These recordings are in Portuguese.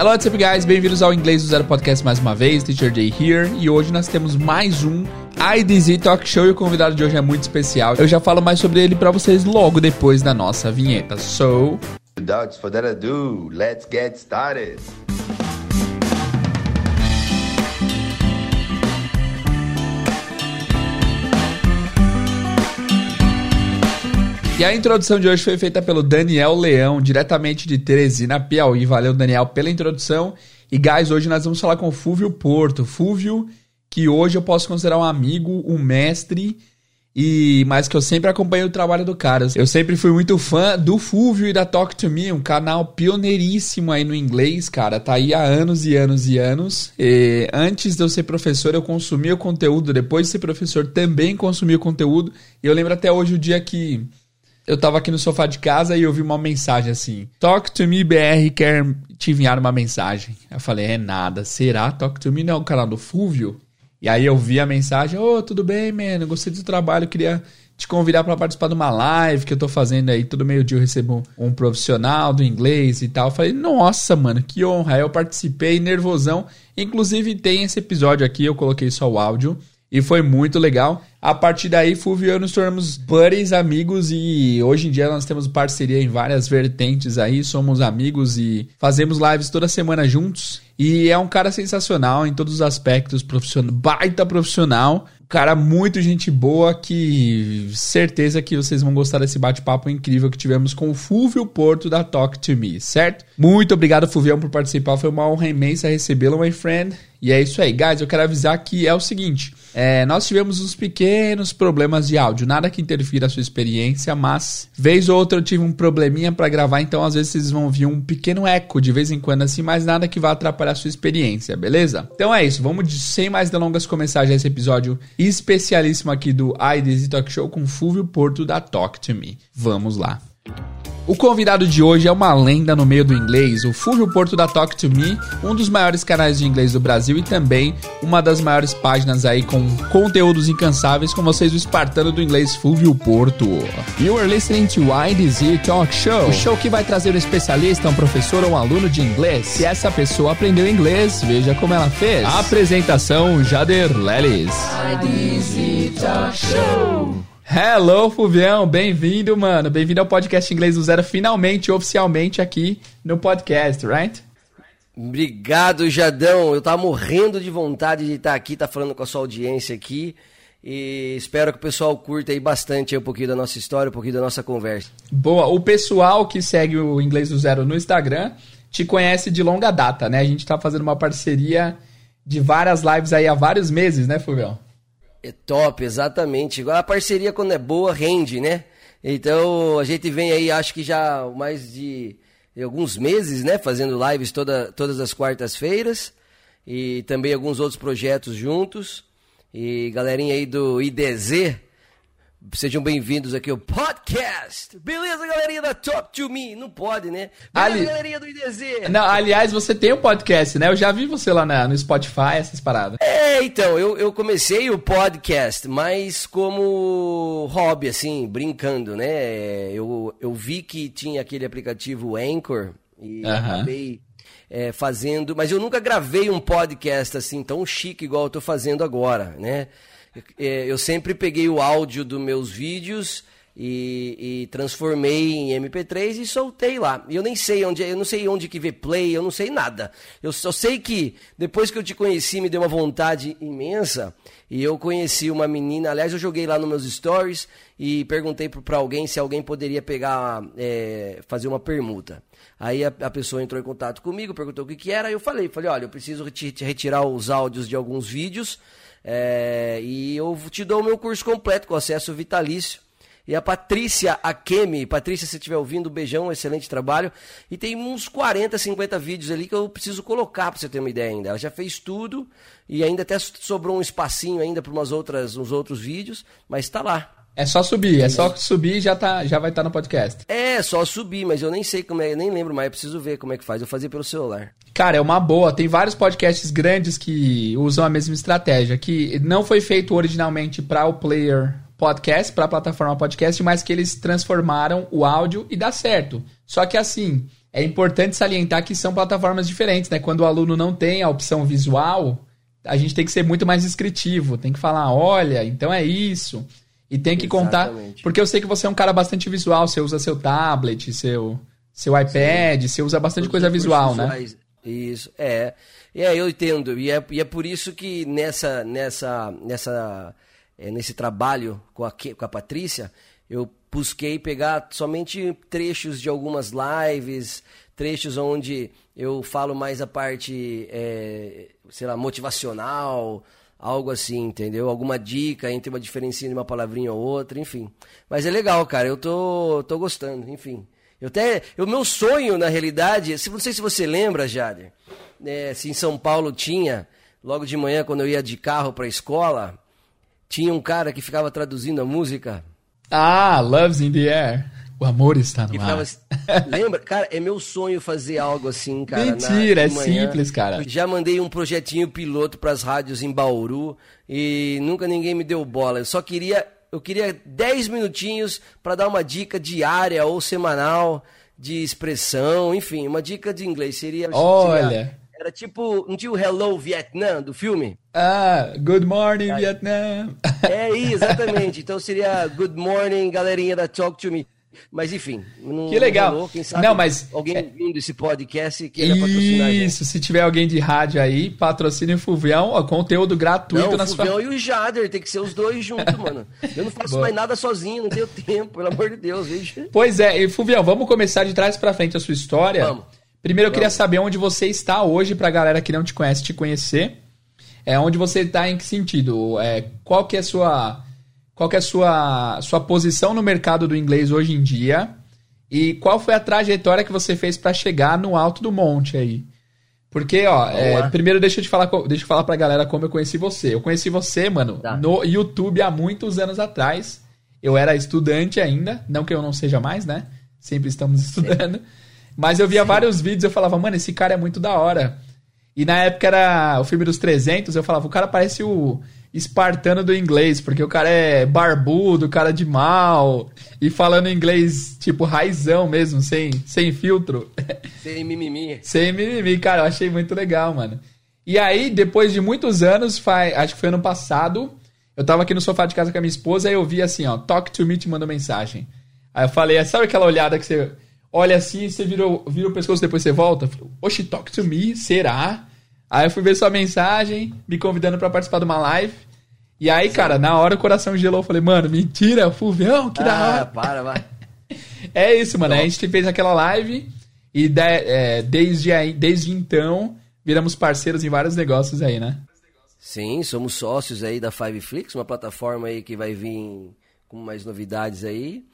Hello, what's up, guys? Bem-vindos ao Inglês do Zero Podcast mais uma vez, Teacher Jay here. E hoje nós temos mais um IDZ Talk Show e o convidado de hoje é muito especial. Eu já falo mais sobre ele para vocês logo depois da nossa vinheta. So, Without further ado, let's get started. E a introdução de hoje foi feita pelo Daniel Leão, diretamente de Teresina, Piauí. Valeu, Daniel, pela introdução. E, guys, hoje nós vamos falar com o Fúvio Porto. Fúvio, que hoje eu posso considerar um amigo, um mestre, e mas que eu sempre acompanhei o trabalho do cara. Eu sempre fui muito fã do Fúvio e da Talk to Me, um canal pioneiríssimo aí no inglês, cara. Tá aí há anos e anos e anos. E antes de eu ser professor, eu consumia o conteúdo. Depois de ser professor, também consumia o conteúdo. E eu lembro até hoje o dia que eu tava aqui no sofá de casa e eu vi uma mensagem assim: Talk to me BR quer te enviar uma mensagem. Eu falei: É nada, será? Talk to me não é o canal do Fúvio? E aí eu vi a mensagem: Ô, oh, tudo bem, mano? Gostei do trabalho, queria te convidar para participar de uma live que eu tô fazendo aí. Todo meio dia eu recebo um profissional do inglês e tal. Eu falei: Nossa, mano, que honra. Aí eu participei, nervosão. Inclusive tem esse episódio aqui, eu coloquei só o áudio. E foi muito legal. A partir daí, Fulvio e eu nos tornamos buddies, amigos e hoje em dia nós temos parceria em várias vertentes aí, somos amigos e fazemos lives toda semana juntos. E é um cara sensacional em todos os aspectos, profissional, baita profissional, cara muito gente boa que certeza que vocês vão gostar desse bate-papo incrível que tivemos com o Fulvio Porto da Talk to Me, certo? Muito obrigado, Fulvião, por participar, foi uma honra imensa recebê-lo, my friend. E é isso aí, guys, eu quero avisar que é o seguinte, é, nós tivemos uns pequenos problemas de áudio, nada que interfira a sua experiência, mas vez ou outra eu tive um probleminha para gravar, então às vezes vocês vão ouvir um pequeno eco de vez em quando assim, mas nada que vá atrapalhar a sua experiência, beleza? Então é isso, vamos de, sem mais delongas começar já esse episódio especialíssimo aqui do IDZ Talk Show com Fulvio Porto da Talk to Me. Vamos lá. O convidado de hoje é uma lenda no meio do inglês, o Fulvio Porto da Talk to Me, um dos maiores canais de inglês do Brasil e também uma das maiores páginas aí com conteúdos incansáveis com vocês, o espartano do inglês Fulvio Porto. You are listening to IDZ Talk Show, o show que vai trazer um especialista, um professor ou um aluno de inglês. Se essa pessoa aprendeu inglês, veja como ela fez. Apresentação Jader Lelis. IDZ Talk Show. Hello, Fuvião, bem-vindo, mano. Bem-vindo ao podcast Inglês do Zero, finalmente, oficialmente aqui no podcast, right? Obrigado, Jadão. Eu tava morrendo de vontade de estar aqui, tá falando com a sua audiência aqui. E espero que o pessoal curta aí bastante aí um pouquinho da nossa história, um pouquinho da nossa conversa. Boa. O pessoal que segue o Inglês do Zero no Instagram te conhece de longa data, né? A gente tá fazendo uma parceria de várias lives aí há vários meses, né, Fuvião? É top, exatamente. A parceria quando é boa, rende, né? Então a gente vem aí, acho que já mais de alguns meses, né? Fazendo lives toda, todas as quartas-feiras. E também alguns outros projetos juntos. E galerinha aí do IDZ, Sejam bem-vindos aqui ao podcast. Beleza, galerinha da Talk to Me? Não pode, né? Beleza, Ali... galerinha do IDZ. Não, aliás, você tem um podcast, né? Eu já vi você lá na, no Spotify, essas paradas. É, então, eu, eu comecei o podcast, mas como hobby, assim, brincando, né? Eu, eu vi que tinha aquele aplicativo Anchor e uh -huh. acabei é, fazendo, mas eu nunca gravei um podcast assim tão chique igual eu tô fazendo agora, né? É, eu sempre peguei o áudio dos meus vídeos e, e, transformei em MP3 e soltei lá. Eu nem sei onde, eu não sei onde que vê play, eu não sei nada. Eu só sei que depois que eu te conheci me deu uma vontade imensa e eu conheci uma menina. Aliás, eu joguei lá nos meus stories e perguntei para alguém se alguém poderia pegar, é, fazer uma permuta. Aí a, a, pessoa entrou em contato comigo, perguntou o que, que era, e eu falei, falei, olha, eu preciso retirar os áudios de alguns vídeos é, e eu te dou o meu curso completo com acesso vitalício. E a Patrícia Akemi, Patrícia, se estiver ouvindo, beijão, excelente trabalho. E tem uns 40, 50 vídeos ali que eu preciso colocar para você ter uma ideia ainda. Ela já fez tudo e ainda até sobrou um espacinho ainda para umas outras, uns outros vídeos, mas está lá. É só subir, é só subir e já, tá, já vai estar tá no podcast. É, só subir, mas eu nem sei como é, nem lembro mais, eu preciso ver como é que faz. Eu fazia pelo celular. Cara, é uma boa. Tem vários podcasts grandes que usam a mesma estratégia, que não foi feito originalmente para o player podcast, para a plataforma podcast, mas que eles transformaram o áudio e dá certo. Só que assim, é importante salientar que são plataformas diferentes, né? Quando o aluno não tem a opção visual, a gente tem que ser muito mais descritivo, tem que falar, olha, então é isso. E tem que Exatamente. contar. Porque eu sei que você é um cara bastante visual, você usa seu tablet, seu, seu iPad, Sim. você usa bastante Todos coisa visual, né? Isso, é. É, eu entendo. E é, e é por isso que nessa, nessa, nessa, é, nesse trabalho com a, com a Patrícia, eu busquei pegar somente trechos de algumas lives, trechos onde eu falo mais a parte, é, sei lá, motivacional, algo assim, entendeu? Alguma dica entre uma diferença de uma palavrinha ou outra, enfim. Mas é legal, cara, eu tô, tô gostando, enfim. Eu até, o meu sonho, na realidade, se, não sei se você lembra, Jader, é, se em São Paulo tinha, logo de manhã, quando eu ia de carro para a escola, tinha um cara que ficava traduzindo a música. Ah, Love's in the Air. O amor está no ar. Lembra? Cara, é meu sonho fazer algo assim, cara. Mentira, na, é simples, cara. Já mandei um projetinho piloto para as rádios em Bauru e nunca ninguém me deu bola. Eu só queria, eu queria 10 minutinhos para dar uma dica diária ou semanal de expressão, enfim, uma dica de inglês seria. Olha. Era tipo, não tinha o Hello Vietnam do filme? Ah, Good Morning Vietnam. É, exatamente. Então seria Good Morning, galerinha da Talk to Me. Mas enfim, não, que legal. Rolou, quem sabe não, mas alguém é... vindo esse podcast que patrocinar Isso, se tiver alguém de rádio aí, patrocine o Fulvião, ó, conteúdo gratuito não, na o Fulvião sua... e o Jader, tem que ser os dois juntos, mano. Eu não faço mais nada sozinho, não tenho tempo, pelo amor de Deus, veja. Pois é, e Fulvião, vamos começar de trás para frente a sua história. Vamos. Primeiro eu vamos. queria saber onde você está hoje pra galera que não te conhece te conhecer. É onde você está em que sentido? É, qual que é a sua qual é a sua, sua posição no mercado do inglês hoje em dia e qual foi a trajetória que você fez para chegar no alto do monte aí. Porque, ó, é, primeiro deixa eu te falar, deixa eu falar pra galera como eu conheci você. Eu conheci você, mano, tá. no YouTube há muitos anos atrás. Eu era estudante ainda, não que eu não seja mais, né? Sempre estamos estudando. Sim. Mas eu via Sim. vários vídeos, eu falava, mano, esse cara é muito da hora. E na época era o filme dos 300, eu falava, o cara parece o espartano do inglês, porque o cara é barbudo, cara de mal, e falando inglês, tipo, raizão mesmo, sem, sem filtro. Sem mimimi. sem mimimi, cara, eu achei muito legal, mano. E aí, depois de muitos anos, faz, acho que foi ano passado, eu tava aqui no sofá de casa com a minha esposa e eu vi assim, ó, talk to me te manda mensagem. Aí eu falei, sabe aquela olhada que você olha assim, você vira, vira o pescoço depois você volta? Oxi, talk to me, será? Aí eu fui ver sua mensagem, me convidando para participar de uma live. E aí, Sim. cara, na hora o coração gelou. Eu falei, mano, mentira, Fulvião, que ah, da hora. para, vai. é isso, mano. A gente fez aquela live e de, é, desde, aí, desde então viramos parceiros em vários negócios aí, né? Sim, somos sócios aí da Fiveflix, uma plataforma aí que vai vir com mais novidades aí.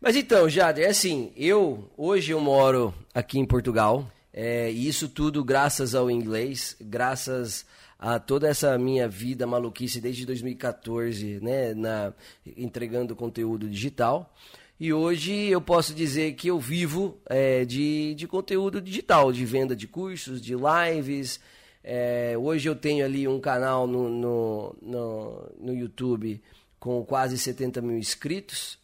Mas então, Jader, é assim, eu hoje eu moro aqui em Portugal, é, e isso tudo graças ao inglês, graças a toda essa minha vida maluquice desde 2014, né, na, entregando conteúdo digital. E hoje eu posso dizer que eu vivo é, de, de conteúdo digital, de venda de cursos, de lives. É, hoje eu tenho ali um canal no, no, no, no YouTube com quase 70 mil inscritos.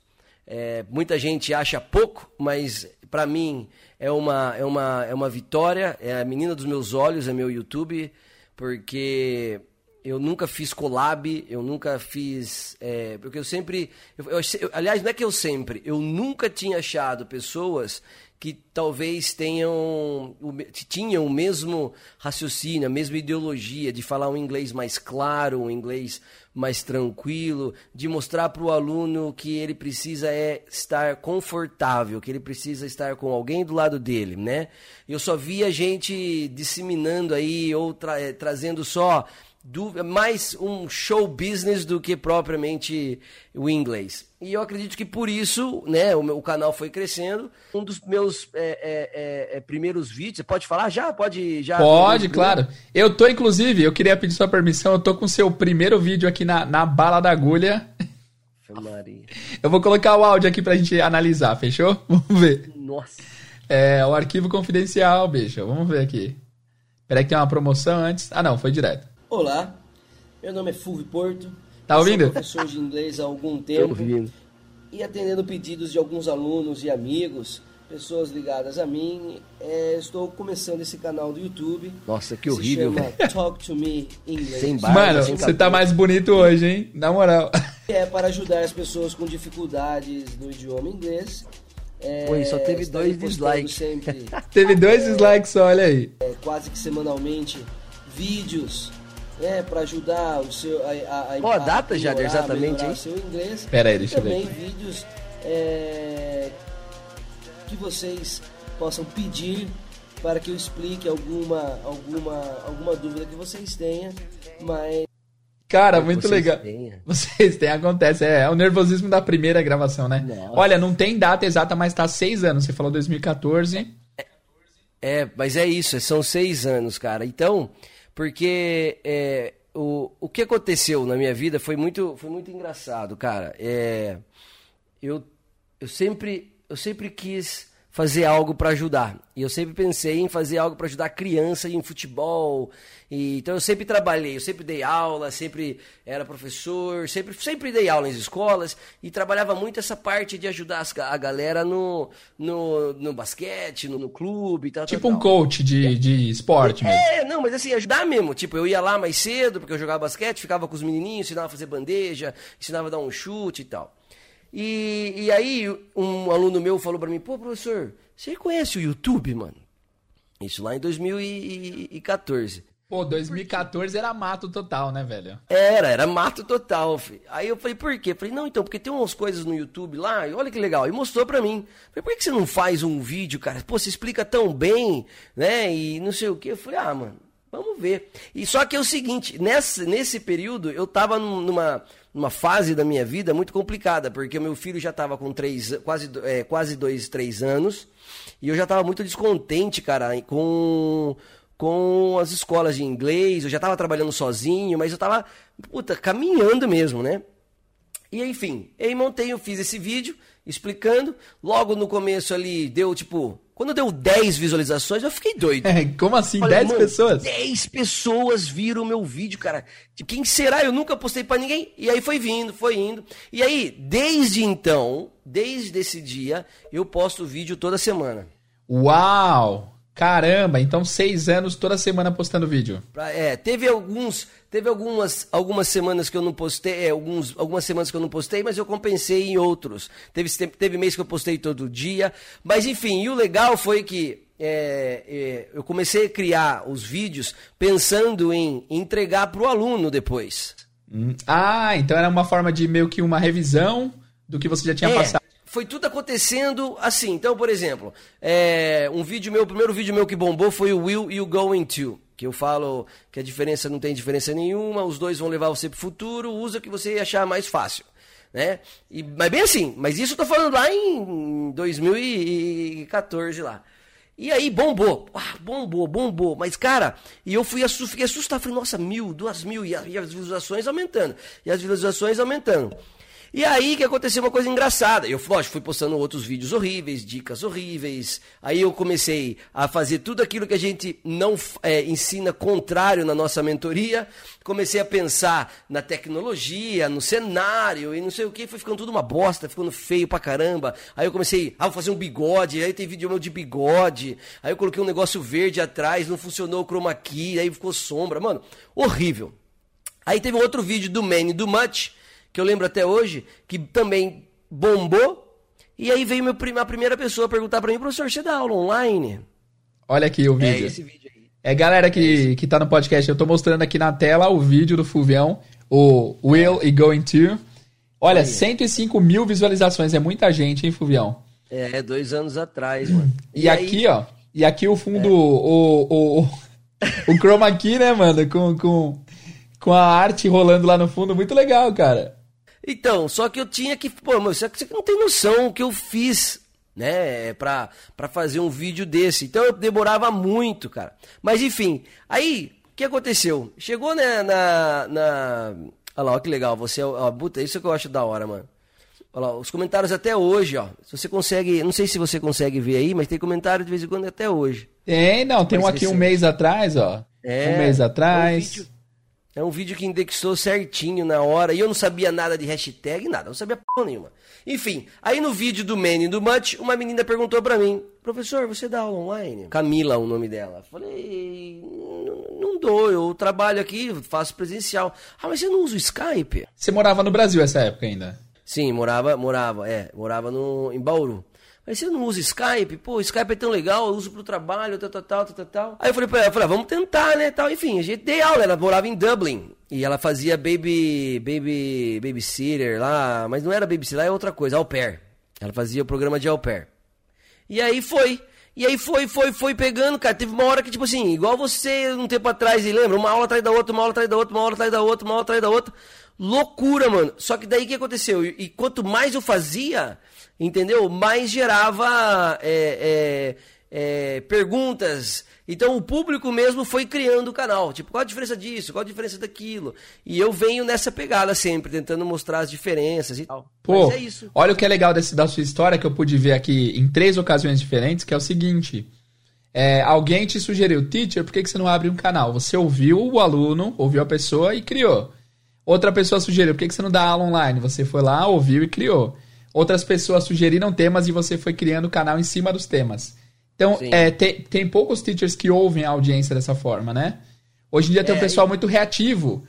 É, muita gente acha pouco, mas para mim é uma, é, uma, é uma vitória. É a menina dos meus olhos, é meu YouTube, porque eu nunca fiz collab, eu nunca fiz. É, porque eu sempre. Eu, eu, aliás, não é que eu sempre, eu nunca tinha achado pessoas que talvez tenham tinham o mesmo raciocínio, a mesma ideologia de falar um inglês mais claro, um inglês mais tranquilo, de mostrar para o aluno que ele precisa é estar confortável, que ele precisa estar com alguém do lado dele, né? Eu só via gente disseminando aí ou tra eh, trazendo só do, mais um show business do que propriamente o inglês. E eu acredito que por isso, né, o, meu, o canal foi crescendo. Um dos meus é, é, é, é primeiros vídeos, você pode falar já? Pode, já. Pode, claro. Eu tô, inclusive, eu queria pedir sua permissão, eu tô com o seu primeiro vídeo aqui na, na bala da agulha. Maria. Eu vou colocar o áudio aqui pra gente analisar, fechou? Vamos ver. Nossa. É, o arquivo confidencial, bicho. Vamos ver aqui. Peraí que tem uma promoção antes. Ah, não, foi direto. Olá, meu nome é Fulvio Porto. Tá ouvindo? Sou professor de inglês há algum tempo. ouvindo. E atendendo pedidos de alguns alunos e amigos, pessoas ligadas a mim, é, estou começando esse canal do YouTube. Nossa, que horrível. Se chama Talk to Me English. Sem barba, Mano, sem você tá mais bonito hoje, hein? Na moral. É para ajudar as pessoas com dificuldades no idioma inglês. É, Pô, só teve dois dislikes. Sempre, teve dois dislikes, olha aí. É, quase que semanalmente vídeos né, para ajudar o seu a, a, a, Qual a data, já exatamente aí? seu inglês. Pera aí, deixa eu ver. Também vídeos é, que vocês possam pedir para que eu explique alguma alguma alguma dúvida que vocês tenham, mas Cara, muito vocês legal. Vocês têm, acontece. É, é, o nervosismo da primeira gravação, né? Nossa. Olha, não tem data exata, mas tá seis anos. Você falou 2014. É, é, mas é isso, são seis anos, cara. Então, porque é, o, o que aconteceu na minha vida foi muito, foi muito engraçado, cara. É, eu, eu, sempre, eu sempre quis fazer algo para ajudar. E eu sempre pensei em fazer algo para ajudar criança em futebol. E, então eu sempre trabalhei, eu sempre dei aula, sempre era professor, sempre, sempre dei aula em escolas e trabalhava muito essa parte de ajudar a galera no, no, no basquete, no, no clube e tal. Tipo tal, um coach de, de esporte mesmo. É, não, mas assim, ajudar mesmo. Tipo, eu ia lá mais cedo, porque eu jogava basquete, ficava com os menininhos, ensinava a fazer bandeja, ensinava a dar um chute e tal. E, e aí um aluno meu falou para mim, pô, professor, você conhece o YouTube, mano? Isso lá em 2014. Pô, 2014 era mato total, né, velho? Era, era mato total, filho. Aí eu falei, por quê? Falei, não, então, porque tem umas coisas no YouTube lá, e olha que legal. E mostrou pra mim. Falei, por que você não faz um vídeo, cara? Pô, você explica tão bem, né? E não sei o quê. Eu falei, ah, mano, vamos ver. E só que é o seguinte, nesse, nesse período eu tava numa numa fase da minha vida muito complicada, porque meu filho já estava com três, quase, é, quase dois, três anos, e eu já estava muito descontente, cara, com, com as escolas de inglês, eu já estava trabalhando sozinho, mas eu estava, puta, caminhando mesmo, né? E enfim, aí montei, eu fiz esse vídeo explicando, logo no começo ali deu tipo quando deu 10 visualizações, eu fiquei doido. É, como assim? Falei, 10 pessoas? 10 pessoas viram o meu vídeo, cara. Tipo, quem será? Eu nunca postei para ninguém. E aí foi vindo, foi indo. E aí, desde então, desde esse dia, eu posto vídeo toda semana. Uau! Caramba, então seis anos toda semana postando vídeo. É, teve alguns, teve algumas, algumas semanas que eu não postei, é, alguns, algumas semanas que eu não postei, mas eu compensei em outros. Teve, teve mês que eu postei todo dia, mas enfim, e o legal foi que é, é, eu comecei a criar os vídeos pensando em entregar para o aluno depois. Hum. Ah, então era uma forma de meio que uma revisão do que você já tinha é, passado foi tudo acontecendo assim. Então, por exemplo, é, um vídeo meu, o primeiro vídeo meu que bombou foi o Will You Going To? Que eu falo que a diferença não tem diferença nenhuma, os dois vão levar você pro futuro, usa o que você achar mais fácil. Né? E, mas bem assim, mas isso eu tô falando lá em 2014 lá. E aí bombou, ah, bombou, bombou. Mas, cara, e eu fui fiquei assustado. Falei, nossa, mil, duas mil, e as visualizações aumentando. E as visualizações aumentando. E aí que aconteceu uma coisa engraçada. Eu, lógico, fui postando outros vídeos horríveis, dicas horríveis. Aí eu comecei a fazer tudo aquilo que a gente não é, ensina contrário na nossa mentoria. Comecei a pensar na tecnologia, no cenário e não sei o que. Foi ficando tudo uma bosta, ficando feio pra caramba. Aí eu comecei, ah, fazer um bigode. Aí tem vídeo meu de bigode. Aí eu coloquei um negócio verde atrás, não funcionou o chroma key, aí ficou sombra. Mano, horrível. Aí teve um outro vídeo do Man do Much que eu lembro até hoje, que também bombou. E aí veio meu, a primeira pessoa perguntar para mim, professor, você dá aula online? Olha aqui o vídeo. É esse vídeo aí. É galera que, é que tá no podcast, eu tô mostrando aqui na tela o vídeo do Fulvião, o Will e Going To. Olha, aí. 105 mil visualizações, é muita gente, hein, Fulvião? É, dois anos atrás, mano. E, e aqui, ó, e aqui o fundo, é. o, o, o, o chroma key, né, mano, com, com, com a arte rolando lá no fundo, muito legal, cara. Então, só que eu tinha que. Pô, mas você não tem noção o que eu fiz, né? Pra, pra fazer um vídeo desse. Então eu demorava muito, cara. Mas enfim, aí, o que aconteceu? Chegou né, na. na... Olha lá, olha que legal. Você. É ó, puta, isso é que eu acho da hora, mano. Olha lá, os comentários até hoje, ó. Se você consegue. Não sei se você consegue ver aí, mas tem comentário de vez em quando até hoje. Tem, não. Tem um aqui um mês atrás, ó. É, um mês atrás. Um vídeo, É um vídeo que indexou certinho na hora. E eu não sabia nada de hashtag, nada. Não sabia porra nenhuma. Enfim, aí no vídeo do Man e do Much, uma menina perguntou pra mim: Professor, você dá aula online? Camila, o nome dela. Falei: Não dou, eu trabalho aqui, faço presencial. Ah, mas você não usa o Skype? Você morava no Brasil essa época ainda? Sim, morava, morava, é, morava no, em Bauru. Mas você não usa Skype? Pô, Skype é tão legal, eu uso pro trabalho, tal, tal, tal, tal, tal. Aí eu falei pra ela, falei, ah, vamos tentar, né, tal. Enfim, a gente deu aula, ela morava em Dublin. E ela fazia baby, baby, babysitter lá, mas não era babysitter, é outra coisa, au pair. Ela fazia o programa de au pair. E aí foi. E aí foi, foi, foi pegando, cara. Teve uma hora que, tipo assim, igual você um tempo atrás, e lembra? Uma aula atrás da outra, uma aula atrás da outra, uma aula atrás da outra, uma aula atrás da outra. Loucura, mano. Só que daí o que aconteceu? E, e quanto mais eu fazia, entendeu? Mais gerava é, é, é, perguntas. Então o público mesmo foi criando o canal. Tipo, qual a diferença disso? Qual a diferença daquilo? E eu venho nessa pegada sempre, tentando mostrar as diferenças e tal. Pô, Mas é isso. olha o que é legal desse, da sua história que eu pude ver aqui em três ocasiões diferentes, que é o seguinte. É, alguém te sugeriu, teacher, por que, que você não abre um canal? Você ouviu o aluno, ouviu a pessoa e criou. Outra pessoa sugeriu, por que, que você não dá aula online? Você foi lá, ouviu e criou. Outras pessoas sugeriram temas e você foi criando o canal em cima dos temas. Então, é, tem, tem poucos teachers que ouvem a audiência dessa forma, né? Hoje em dia tem um é, pessoal e... muito reativo.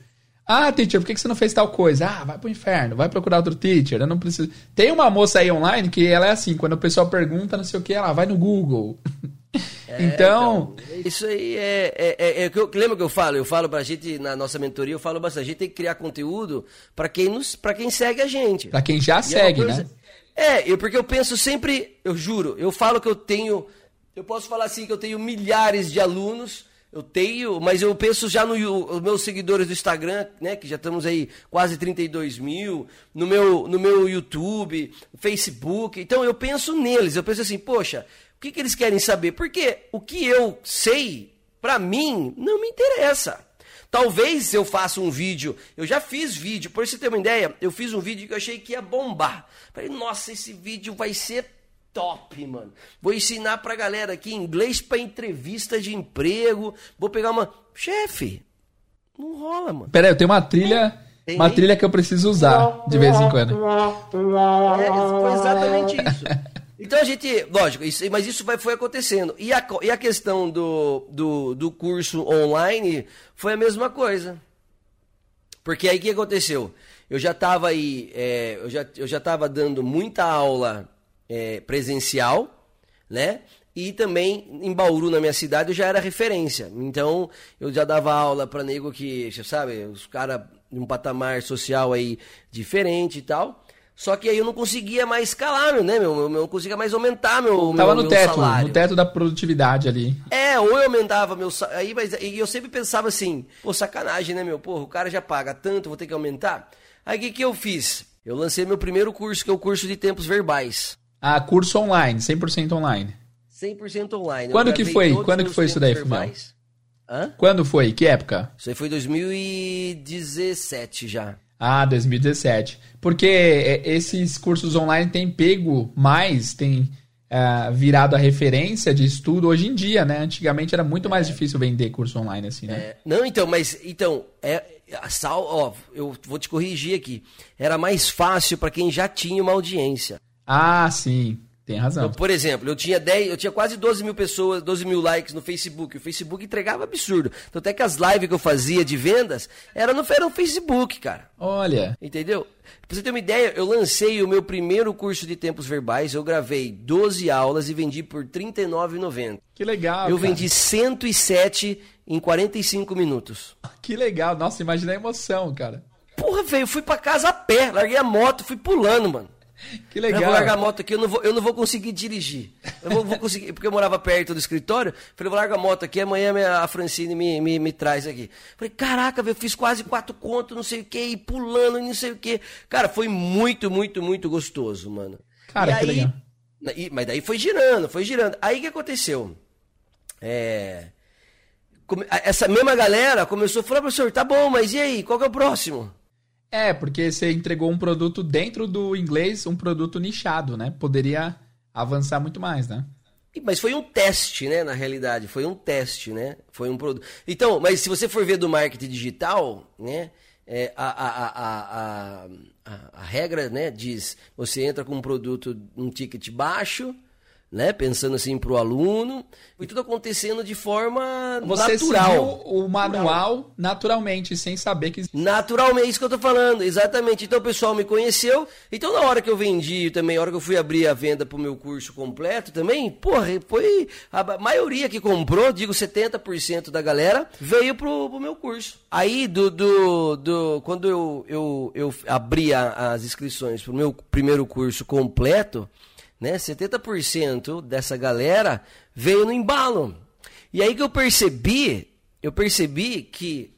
Ah, teacher, por que você não fez tal coisa? Ah, vai pro inferno, vai procurar outro teacher. Eu não preciso. Tem uma moça aí online que ela é assim, quando o pessoal pergunta, não sei o que, ela vai no Google. É, então, então, Isso aí é. é, é, é que eu, lembra que eu falo? Eu falo pra gente, na nossa mentoria, eu falo bastante. A gente tem que criar conteúdo para quem, nos, quem segue a gente. Para quem já e é segue, coisa, né? É, eu, porque eu penso sempre, eu juro, eu falo que eu tenho. Eu posso falar assim que eu tenho milhares de alunos. Eu tenho, mas eu penso já nos no, meus seguidores do Instagram, né? Que já estamos aí quase 32 mil, no meu, no meu YouTube, Facebook. Então eu penso neles, eu penso assim, poxa, que, que eles querem saber? Porque o que eu sei, para mim, não me interessa. Talvez eu faça um vídeo, eu já fiz vídeo, por você ter uma ideia, eu fiz um vídeo que eu achei que ia bombar. Falei, nossa, esse vídeo vai ser top, mano. Vou ensinar pra galera aqui inglês para entrevista de emprego. Vou pegar uma. Chefe, não rola, mano. Pera aí, eu tenho uma trilha. Tem uma trilha que eu preciso usar de vez em quando. É, foi exatamente isso. Então a gente, lógico, isso, mas isso vai, foi acontecendo. E a, e a questão do, do, do curso online foi a mesma coisa. Porque aí o que aconteceu? Eu já estava aí, é, eu já eu já estava dando muita aula é, presencial, né? E também em Bauru, na minha cidade, eu já era referência. Então, eu já dava aula para nego que, sabe, os caras de um patamar social aí diferente e tal. Só que aí eu não conseguia mais escalar, né, meu? Eu não conseguia mais aumentar meu, Tava meu, no teto, salário. no teto da produtividade ali. É, ou eu aumentava meu aí, mas e eu sempre pensava assim, pô, sacanagem, né, meu? Porra, o cara já paga tanto, vou ter que aumentar. Aí o que, que eu fiz? Eu lancei meu primeiro curso, que é o curso de tempos verbais. Ah, curso online, 100% online. 100% online. Quando que foi? Quando que foi isso daí, Fumel? Hã? Quando foi? Que época? Isso aí foi 2017 já. Ah, 2017. Porque é, esses cursos online têm pego mais, tem uh, virado a referência de estudo hoje em dia, né? Antigamente era muito mais é. difícil vender curso online assim, né? É. Não, então, mas então, é, sal, ó, eu vou te corrigir aqui. Era mais fácil para quem já tinha uma audiência. Ah, sim. Tem razão. Então, por exemplo, eu tinha 10, eu tinha quase 12 mil pessoas, 12 mil likes no Facebook. O Facebook entregava absurdo. Então até que as lives que eu fazia de vendas era no, era no Facebook, cara. Olha. Entendeu? Pra você ter uma ideia, eu lancei o meu primeiro curso de tempos verbais, eu gravei 12 aulas e vendi por R$ 39,90. Que legal. Eu cara. vendi 107 em 45 minutos. Que legal. Nossa, imagina a emoção, cara. Porra, velho, eu fui pra casa a pé, larguei a moto, fui pulando, mano. Que legal. Eu vou largar a moto aqui, eu não vou, eu não vou conseguir dirigir. Eu vou, vou conseguir, porque eu morava perto do escritório. Falei, vou largar a moto aqui, amanhã a Francine me, me, me traz aqui. Falei, caraca, eu fiz quase quatro contos, não sei o que, e pulando, não sei o que. Cara, foi muito, muito, muito gostoso, mano. Cara, e que aí, legal. Mas daí foi girando, foi girando. Aí o que aconteceu? É essa mesma galera começou a falar, professor, tá bom, mas e aí, qual que é o próximo? É, porque você entregou um produto dentro do inglês, um produto nichado, né? Poderia avançar muito mais, né? Mas foi um teste, né? Na realidade, foi um teste, né? Foi um produto. Então, mas se você for ver do marketing digital, né? É, a, a, a, a, a, regra né, diz: você entra com um produto, um ticket baixo, né? Pensando assim para o aluno. Foi tudo acontecendo de forma Você natural. o manual naturalmente, sem saber que. Naturalmente, isso que eu tô falando, exatamente. Então o pessoal me conheceu. Então na hora que eu vendi também, na hora que eu fui abrir a venda pro meu curso completo também, porra, foi a maioria que comprou, digo 70% da galera, veio pro, pro meu curso. Aí do, do, do quando eu, eu, eu abri as inscrições pro meu primeiro curso completo, né? 70% dessa galera veio no embalo. E aí que eu percebi, eu percebi que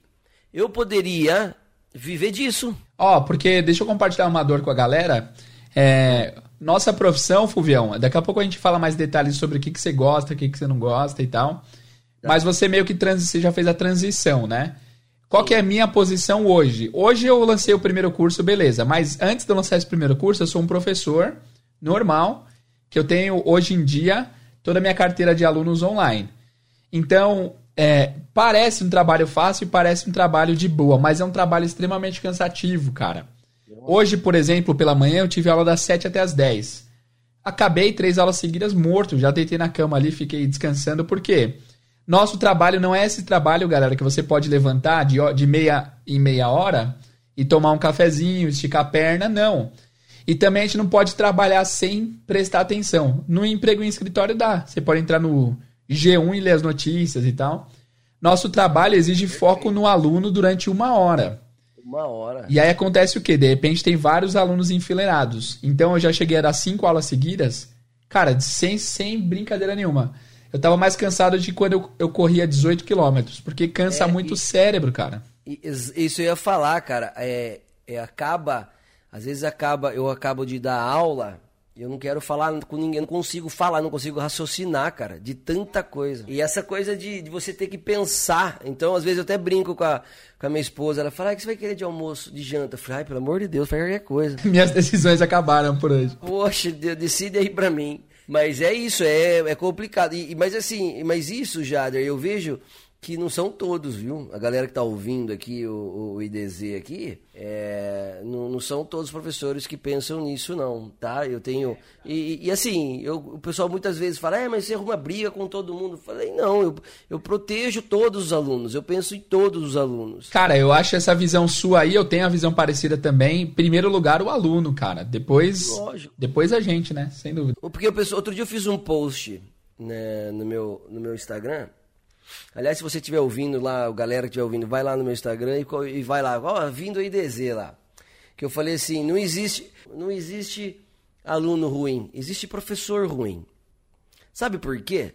eu poderia viver disso. Ó, oh, porque deixa eu compartilhar uma dor com a galera. É, nossa profissão, Fulvião, daqui a pouco a gente fala mais detalhes sobre o que, que você gosta, o que, que você não gosta e tal. Tá. Mas você meio que trans, você já fez a transição, né? Qual que é a minha posição hoje? Hoje eu lancei o primeiro curso, beleza. Mas antes de eu lançar esse primeiro curso, eu sou um professor normal que eu tenho hoje em dia toda a minha carteira de alunos online. Então, é, parece um trabalho fácil e parece um trabalho de boa, mas é um trabalho extremamente cansativo, cara. Hoje, por exemplo, pela manhã eu tive aula das 7 até as 10. Acabei três aulas seguidas morto, já deitei na cama ali, fiquei descansando, por quê? Nosso trabalho não é esse trabalho, galera, que você pode levantar de, de meia em meia hora e tomar um cafezinho, esticar a perna, não. E também a gente não pode trabalhar sem prestar atenção. No emprego em escritório dá. Você pode entrar no G1 e ler as notícias e tal. Nosso trabalho exige foco no aluno durante uma hora. Uma hora. E aí acontece o quê? De repente tem vários alunos enfileirados. Então eu já cheguei a dar cinco aulas seguidas. Cara, sem, sem brincadeira nenhuma. Eu tava mais cansado de quando eu, eu corria 18 quilômetros. Porque cansa é, muito e, o cérebro, cara. Isso eu ia falar, cara. É, é acaba às vezes acaba, eu acabo de dar aula e eu não quero falar com ninguém, não consigo falar, não consigo raciocinar, cara, de tanta coisa. E essa coisa de, de você ter que pensar. Então, às vezes eu até brinco com a, com a minha esposa, ela fala, ah, o que você vai querer de almoço, de janta? Eu falei, ai, pelo amor de Deus, faz qualquer coisa. Minhas decisões acabaram por hoje. Poxa, decide aí pra mim. Mas é isso, é, é complicado. E, mas assim, mas isso, Jader, eu vejo que não são todos, viu? A galera que está ouvindo aqui, o, o IDZ aqui, é, não, não, são todos os professores que pensam nisso, não, tá? Eu tenho... E, e assim, eu, o pessoal muitas vezes fala, é, mas você arruma briga com todo mundo. Eu falei, não, eu, eu protejo todos os alunos, eu penso em todos os alunos. Cara, eu acho essa visão sua aí, eu tenho a visão parecida também. Em primeiro lugar, o aluno, cara. Depois, Lógico. depois a gente, né? Sem dúvida. Porque, pessoal, outro dia eu fiz um post né, no, meu, no meu Instagram Aliás, se você estiver ouvindo lá, o galera que estiver ouvindo, vai lá no meu Instagram e, e vai lá, ó, vindo IDZ lá. Que eu falei assim, não existe, não existe aluno ruim, existe professor ruim. Sabe por quê?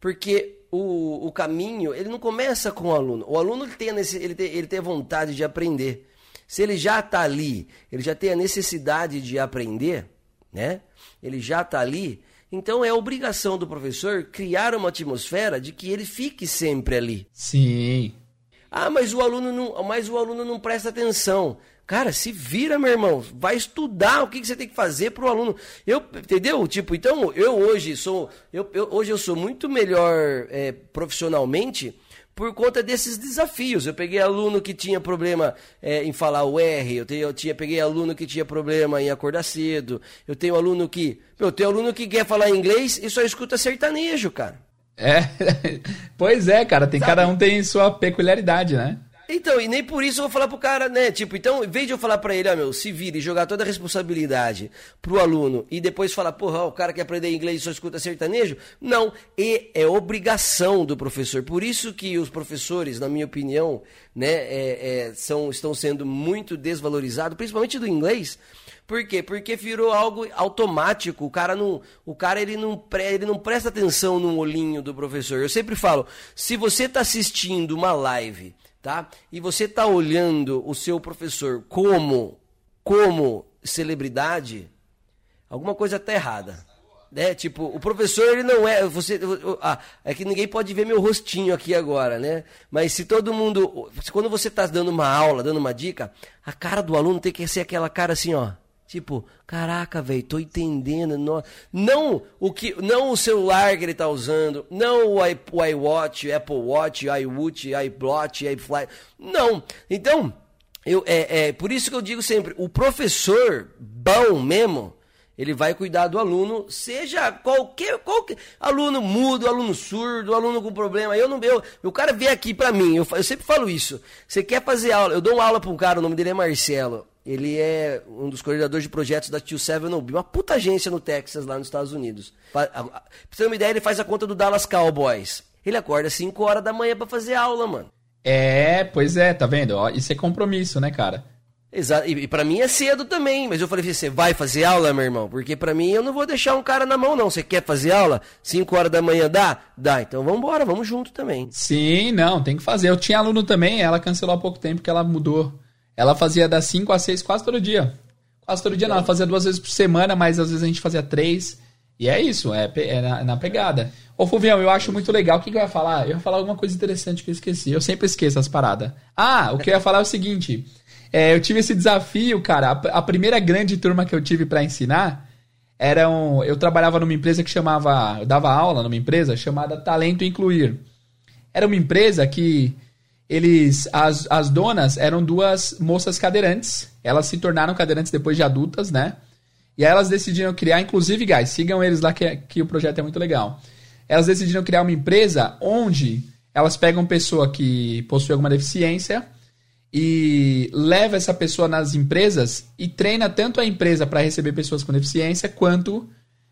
Porque o, o caminho, ele não começa com o aluno. O aluno ele tem, ele tem, ele tem a vontade de aprender. Se ele já está ali, ele já tem a necessidade de aprender, né? Ele já está ali, então é obrigação do professor criar uma atmosfera de que ele fique sempre ali. Sim. Ah, mas o aluno não, mas o aluno não presta atenção. Cara, se vira, meu irmão, vai estudar o que, que você tem que fazer para o aluno. Eu, entendeu? Tipo, então eu hoje sou, eu, eu hoje eu sou muito melhor é, profissionalmente por conta desses desafios. Eu peguei aluno que tinha problema é, em falar o R, eu, tenho, eu tinha, peguei aluno que tinha problema em acordar cedo, eu tenho aluno que. Eu tenho aluno que quer falar inglês e só escuta sertanejo, cara. É, pois é, cara, tem, cada um tem sua peculiaridade, né? Então, e nem por isso eu vou falar pro cara, né? Tipo, então, em vez de eu falar para ele, ó, meu, se vira e jogar toda a responsabilidade pro aluno e depois falar, porra, o cara quer aprender inglês e só escuta sertanejo, não. E é obrigação do professor. Por isso que os professores, na minha opinião, né, é, é, são, estão sendo muito desvalorizados, principalmente do inglês. Por quê? Porque virou algo automático. O cara não, o cara ele não, ele não presta atenção no olhinho do professor. Eu sempre falo, se você está assistindo uma live tá? E você está olhando o seu professor como como celebridade, alguma coisa está errada. Né? Tipo, o professor ele não é, você ah, é que ninguém pode ver meu rostinho aqui agora, né? Mas se todo mundo, quando você está dando uma aula, dando uma dica, a cara do aluno tem que ser aquela cara assim, ó. Tipo, caraca, velho, tô entendendo. Não, não o que, não o celular que ele tá usando, não o, I, o iWatch, Apple Watch, iWatch, iPlot, iFly. Não. Então, eu, é, é por isso que eu digo sempre, o professor bom mesmo, ele vai cuidar do aluno, seja qualquer, qualquer aluno mudo, aluno surdo, aluno com problema. Eu não eu, o cara vem aqui para mim, eu, eu, sempre falo isso. Você quer fazer aula? Eu dou uma aula para um cara, o nome dele é Marcelo. Ele é um dos coordenadores de projetos da Tio Seven OB, uma puta agência no Texas, lá nos Estados Unidos. Pra, você ter uma ideia, ele faz a conta do Dallas Cowboys. Ele acorda às 5 horas da manhã para fazer aula, mano. É, pois é, tá vendo? Isso é compromisso, né, cara? Exato. E, e para mim é cedo também, mas eu falei assim, você vai fazer aula, meu irmão? Porque para mim eu não vou deixar um cara na mão, não. Você quer fazer aula? 5 horas da manhã dá? Dá. Então vamos embora, vamos junto também. Sim, não, tem que fazer. Eu tinha aluno também, ela cancelou há pouco tempo que ela mudou ela fazia das 5 a 6 quase todo dia. Quase todo dia não, ela fazia duas vezes por semana, mas às vezes a gente fazia três. E é isso, é, é na, na, pegada. Ô, Fulvião, eu acho muito legal. O que, que eu ia falar? Eu ia falar alguma coisa interessante que eu esqueci. Eu sempre esqueço as paradas. Ah, o que eu ia falar é o seguinte. É, eu tive esse desafio, cara. A, a primeira grande turma que eu tive para ensinar era um, Eu trabalhava numa empresa que chamava. Eu dava aula numa empresa chamada Talento Incluir. Era uma empresa que eles as, as donas eram duas moças cadeirantes. Elas se tornaram cadeirantes depois de adultas, né? E aí elas decidiram criar, inclusive, guys, sigam eles lá que, que o projeto é muito legal. Elas decidiram criar uma empresa onde elas pegam pessoa que possui alguma deficiência e leva essa pessoa nas empresas e treina tanto a empresa para receber pessoas com deficiência quanto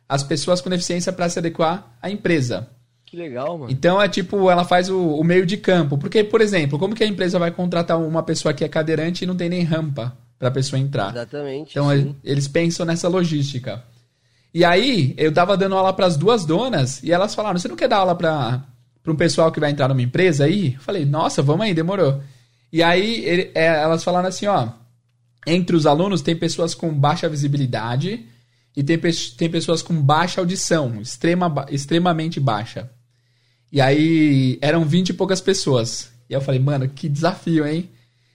as pessoas com deficiência para se adequar à empresa. Que legal, mano. Então é tipo, ela faz o, o, meio de campo. Porque, por exemplo, como que a empresa vai contratar uma pessoa que é cadeirante e não tem nem rampa pra pessoa entrar? Exatamente. Então sim. eles pensam nessa logística. E aí, eu tava dando aula para as duas donas e elas falaram: você não quer dar aula pra, pra um pessoal que vai entrar numa empresa aí? Eu falei, nossa, vamos aí, demorou. E aí ele, é, elas falaram assim: ó, entre os alunos tem pessoas com baixa visibilidade e tem, tem pessoas com baixa audição, extrema, extremamente baixa. E aí eram 20 e poucas pessoas. E eu falei, mano, que desafio, hein?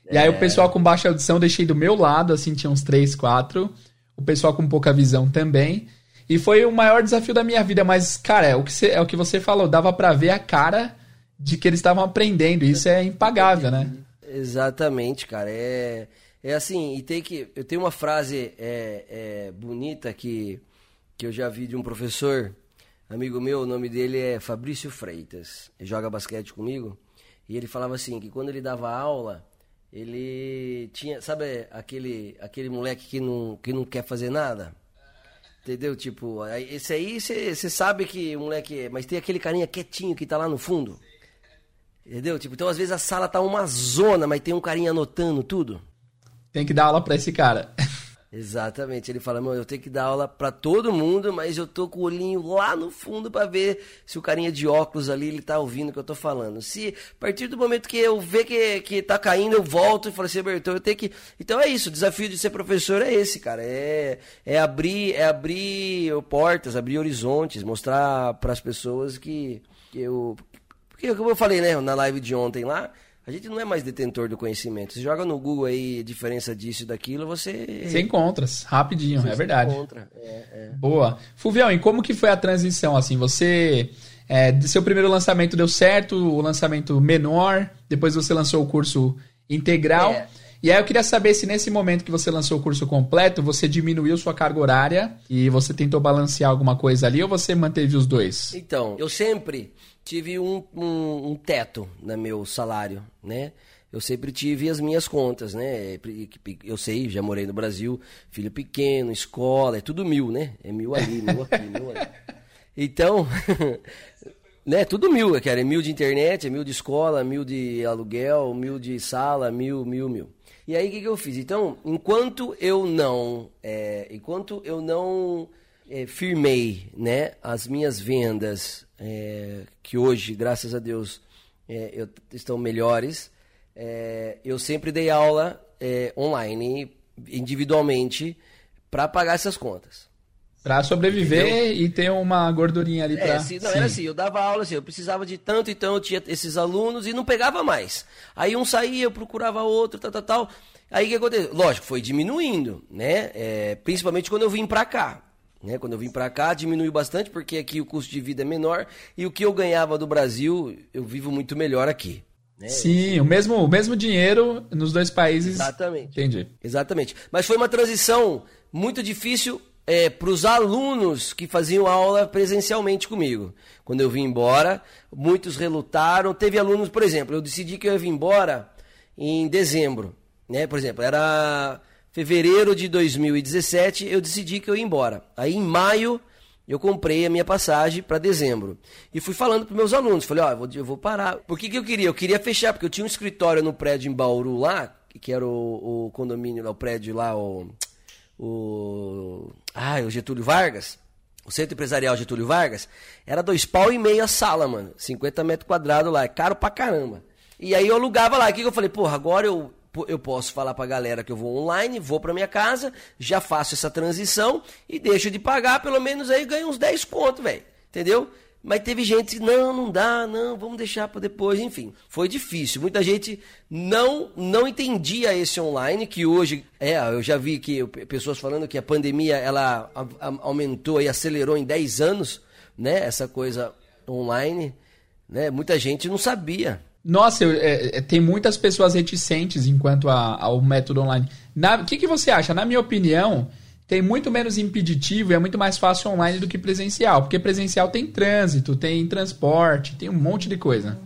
É. E aí o é. pessoal com baixa audição deixei do meu lado, assim, tinha uns 3, 4. O pessoal com pouca visão também. E foi o maior desafio da minha vida, mas, cara, é o que você, é o que você falou, dava para ver a cara de que eles estavam aprendendo. Isso é impagável, né? Exatamente, cara. É, é assim, e tem que. Eu tenho uma frase é, é, bonita que, que eu já vi de um professor amigo meu, o nome dele é Fabrício Freitas, ele joga basquete comigo, e ele falava assim, que quando ele dava aula, ele tinha, sabe aquele, aquele moleque que não, que não quer fazer nada? Entendeu? Tipo, esse aí você sabe que o moleque é, mas tem aquele carinha quietinho que tá lá no fundo. Entendeu? Tipo, então às vezes a sala tá uma zona, mas tem um carinha anotando tudo. Tem que dar aula pra esse cara. Exatamente. Ele fala, meu, eu tenho que dar aula para todo mundo, mas eu tô com o olhinho lá no fundo para ver se o carinha de óculos ali, ele tá ouvindo o que eu tô falando. Se a partir do momento que eu ver que, que tá caindo, eu volto e falo assim, Bertão, eu tenho que... Então é isso, o desafio de ser professor é esse, cara. É, é abrir é abrir portas, abrir horizontes, mostrar para as pessoas que, que eu... Porque, como eu falei, né, na live de ontem lá, a gente não é mais detentor do conhecimento. Você joga no Google aí a diferença disso e daquilo, você. Você encontra, rapidinho, você é verdade. Encontra. É, é. Boa. Fulvião, e como que foi a transição? Assim, você. É, seu primeiro lançamento deu certo, o lançamento menor, depois você lançou o curso integral. É. E aí eu queria saber se nesse momento que você lançou o curso completo, você diminuiu sua carga horária e você tentou balancear alguma coisa ali ou você manteve os dois? Então, eu sempre tive um, um, um teto no meu salário, né? eu sempre tive as minhas contas, né? Eu sei, já morei no Brasil, filho pequeno, escola, é tudo mil, né? É mil ali, mil aqui, mil ali. Então, né? Tudo mil, cara. É mil de internet, é mil de escola, mil de aluguel, mil de sala, mil, mil, mil. E aí o que, que eu fiz? Então, enquanto eu não, é, enquanto eu não é, firmei, né, as minhas vendas é, que hoje, graças a Deus, é, eu, estão melhores. É, eu sempre dei aula é, online, individualmente, para pagar essas contas. Pra sobreviver Entendeu? e ter uma gordurinha ali é, pra... Se, não, Sim. era assim, eu dava aula assim, eu precisava de tanto, então eu tinha esses alunos e não pegava mais. Aí um saía, eu procurava outro, tal, tal, tal. Aí o que aconteceu? Lógico, foi diminuindo, né? É, principalmente quando eu vim pra cá. Né? Quando eu vim pra cá, diminuiu bastante, porque aqui o custo de vida é menor e o que eu ganhava do Brasil, eu vivo muito melhor aqui. Né? Sim, o mesmo, o mesmo dinheiro nos dois países. Exatamente. Entendi. Exatamente. Mas foi uma transição muito difícil é, para os alunos que faziam aula presencialmente comigo. Quando eu vim embora, muitos relutaram. Teve alunos, por exemplo, eu decidi que eu ia vir embora em dezembro. Né? Por exemplo, era fevereiro de 2017, eu decidi que eu ia embora. Aí em maio eu comprei a minha passagem para dezembro. E fui falando para meus alunos, falei, ó, oh, eu, vou, eu vou parar. Por que, que eu queria? Eu queria fechar, porque eu tinha um escritório no prédio em Bauru lá, que era o, o condomínio, o prédio lá, o o, ah, o Getúlio Vargas, o Centro Empresarial Getúlio Vargas, era dois pau e meio a sala, mano. 50 metros quadrados lá, é caro pra caramba. E aí eu alugava lá. O que eu falei? Porra, agora eu, eu posso falar pra galera que eu vou online, vou pra minha casa, já faço essa transição e deixo de pagar, pelo menos aí ganho uns 10 conto, velho. Entendeu? Mas teve gente que não, não dá, não, vamos deixar para depois, enfim. Foi difícil. Muita gente não não entendia esse online que hoje é, eu já vi que pessoas falando que a pandemia ela aumentou e acelerou em 10 anos, né, essa coisa online, né? Muita gente não sabia. Nossa, eu, é, é tem muitas pessoas reticentes enquanto a, ao método online. O que, que você acha? Na minha opinião, tem muito menos impeditivo e é muito mais fácil online do que presencial, porque presencial tem trânsito, tem transporte, tem um monte de coisa.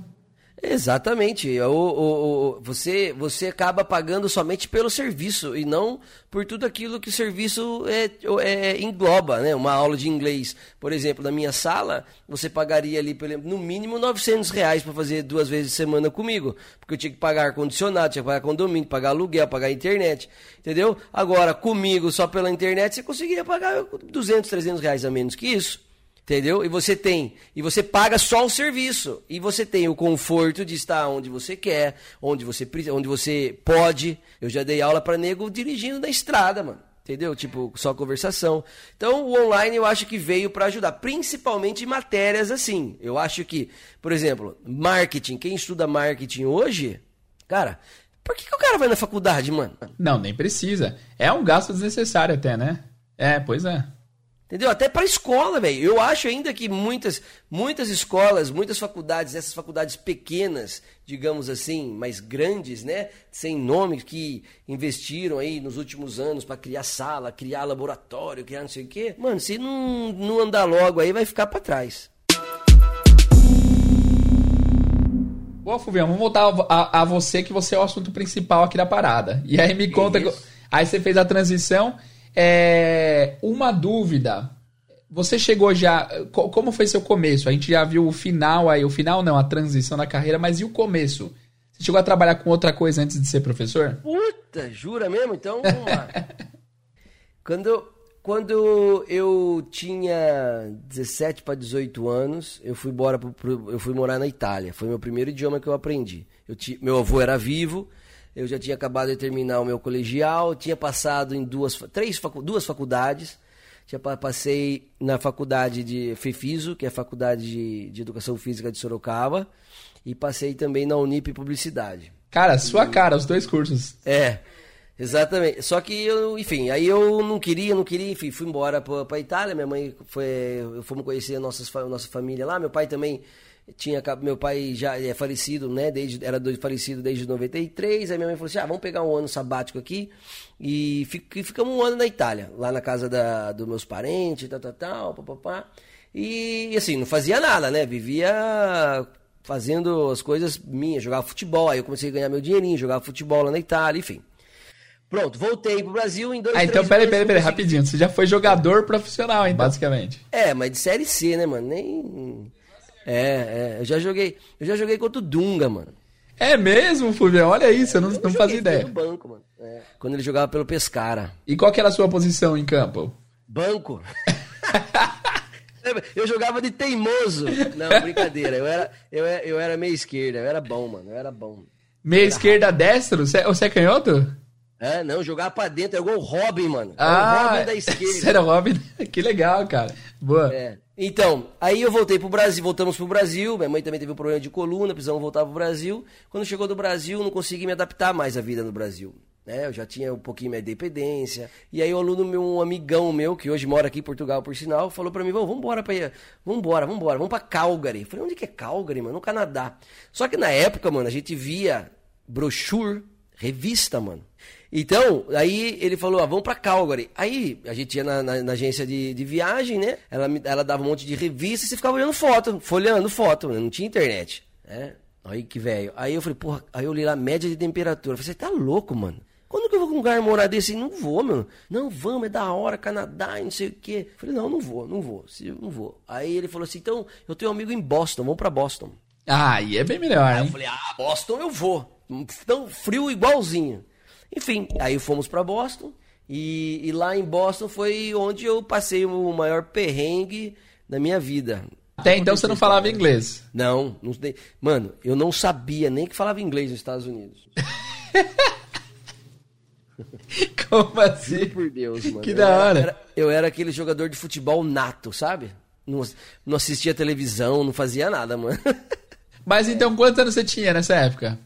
Exatamente. O, o, o, você, você acaba pagando somente pelo serviço e não por tudo aquilo que o serviço é, é, engloba. Né? Uma aula de inglês, por exemplo, na minha sala, você pagaria ali no mínimo 900 reais para fazer duas vezes semana comigo. Porque eu tinha que pagar ar-condicionado, tinha que pagar condomínio, pagar aluguel, pagar internet. Entendeu? Agora, comigo, só pela internet, você conseguiria pagar 200, 300 reais a menos que isso. Entendeu? E você tem, e você paga só o serviço. E você tem o conforto de estar onde você quer, onde você, onde você pode. Eu já dei aula para nego dirigindo na estrada, mano. Entendeu? Tipo, só conversação. Então, o online eu acho que veio para ajudar, principalmente em matérias assim. Eu acho que, por exemplo, marketing, quem estuda marketing hoje, cara, por que, que o cara vai na faculdade, mano? Não, nem precisa. É um gasto desnecessário até, né? É, pois é. Entendeu? Até para escola, velho. Eu acho ainda que muitas, muitas escolas, muitas faculdades, essas faculdades pequenas, digamos assim, mais grandes, né, sem nome, que investiram aí nos últimos anos para criar sala, criar laboratório, criar não sei o quê. Mano, se não, não andar logo aí, vai ficar para trás. Boa, Fulvião, vamos voltar a, a, você, que você é o assunto principal aqui da parada. E aí me conta. Aí você fez a transição. É, uma dúvida. Você chegou já. Como foi seu começo? A gente já viu o final aí, o final não, a transição da carreira, mas e o começo? Você chegou a trabalhar com outra coisa antes de ser professor? Puta, jura mesmo? Então vamos lá. quando, quando eu tinha 17 para 18 anos, eu fui, embora pro, pro, eu fui morar na Itália. Foi meu primeiro idioma que eu aprendi. Eu meu avô era vivo, eu já tinha acabado de terminar o meu colegial, tinha passado em duas, três facu, duas faculdades. Já passei na faculdade de FEFISO, que é a Faculdade de, de Educação Física de Sorocaba, e passei também na Unip Publicidade. Cara, sua e, cara, os dois cursos. É, exatamente. Só que eu, enfim, aí eu não queria, não queria, enfim, fui embora para Itália. Minha mãe foi, fomos conhecer a nossa, a nossa família lá. Meu pai também tinha meu pai já é falecido, né? Desde, era falecido desde 93. Aí minha mãe falou assim: ah, vamos pegar um ano sabático aqui. E, fic, ficamos um ano na Itália, lá na casa da, dos meus parentes, tal, tal, tal, papapá. E assim, não fazia nada, né? Vivia fazendo as coisas minhas, jogava futebol. Aí eu comecei a ganhar meu dinheirinho, jogava futebol lá na Itália, enfim. Pronto, voltei pro Brasil em dois Ah, então peraí, peraí, peraí, rapidinho. Você já foi jogador profissional, hein, basicamente. É, mas de série C, né, mano? Nem. É, é. Eu já joguei. Eu já joguei contra o Dunga, mano. É mesmo, Fulvio? Olha isso, eu não, eu não fazia ideia. No banco, mano. É, quando ele jogava pelo Pescara. E qual que era a sua posição em campo? Banco. eu jogava de teimoso. Não, brincadeira. Eu era, eu, era, eu era meia esquerda. Eu era bom, mano. Eu era bom. Meia esquerda rápido. destro? Você, você é canhoto? É, não, jogar pra dentro, é igual o Robin, mano. É ah, o Robin da esquerda. Era o Robin, que legal, cara. Boa. É. Então, aí eu voltei pro Brasil, voltamos pro Brasil, minha mãe também teve um problema de coluna, precisamos voltar pro Brasil. Quando chegou do Brasil, não consegui me adaptar mais à vida no Brasil. Né? Eu já tinha um pouquinho minha dependência. E aí o aluno meu, um amigão meu, que hoje mora aqui em Portugal, por sinal, falou para mim, vamos embora ir, vamos embora, vamos embora, vamos pra Calgary. Eu falei, onde que é Calgary, mano? No Canadá. Só que na época, mano, a gente via brochure, revista, mano. Então, aí ele falou, ah, vamos pra Calgary. Aí a gente ia na, na, na agência de, de, viagem, né? Ela, ela dava um monte de revista e você ficava olhando foto, folheando foto, né? não tinha internet. Né? Aí que velho. Aí eu falei, porra, aí eu li lá média de temperatura. Eu falei, você tá louco, mano? Quando que eu vou com um lugar morar desse? Não vou, meu. Não, vamos, é da hora, Canadá e não sei o quê. Eu falei, não, não vou, não vou, não vou. Aí ele falou assim, então, eu tenho um amigo em Boston, vamos pra Boston. Ah, e é bem melhor, hein? Aí eu falei, ah, Boston eu vou. Então, frio igualzinho. Enfim, aí fomos para Boston e, e, lá em Boston foi onde eu passei o maior perrengue da minha vida. Até então você não falava inglês? Não, não, mano, eu não sabia nem que falava inglês nos Estados Unidos. Como assim? Juro por Deus, mano. Que da hora. Eu era, eu era aquele jogador de futebol nato, sabe? Não, não assistia televisão, não fazia nada, mano. Mas então, quantos anos você tinha nessa época?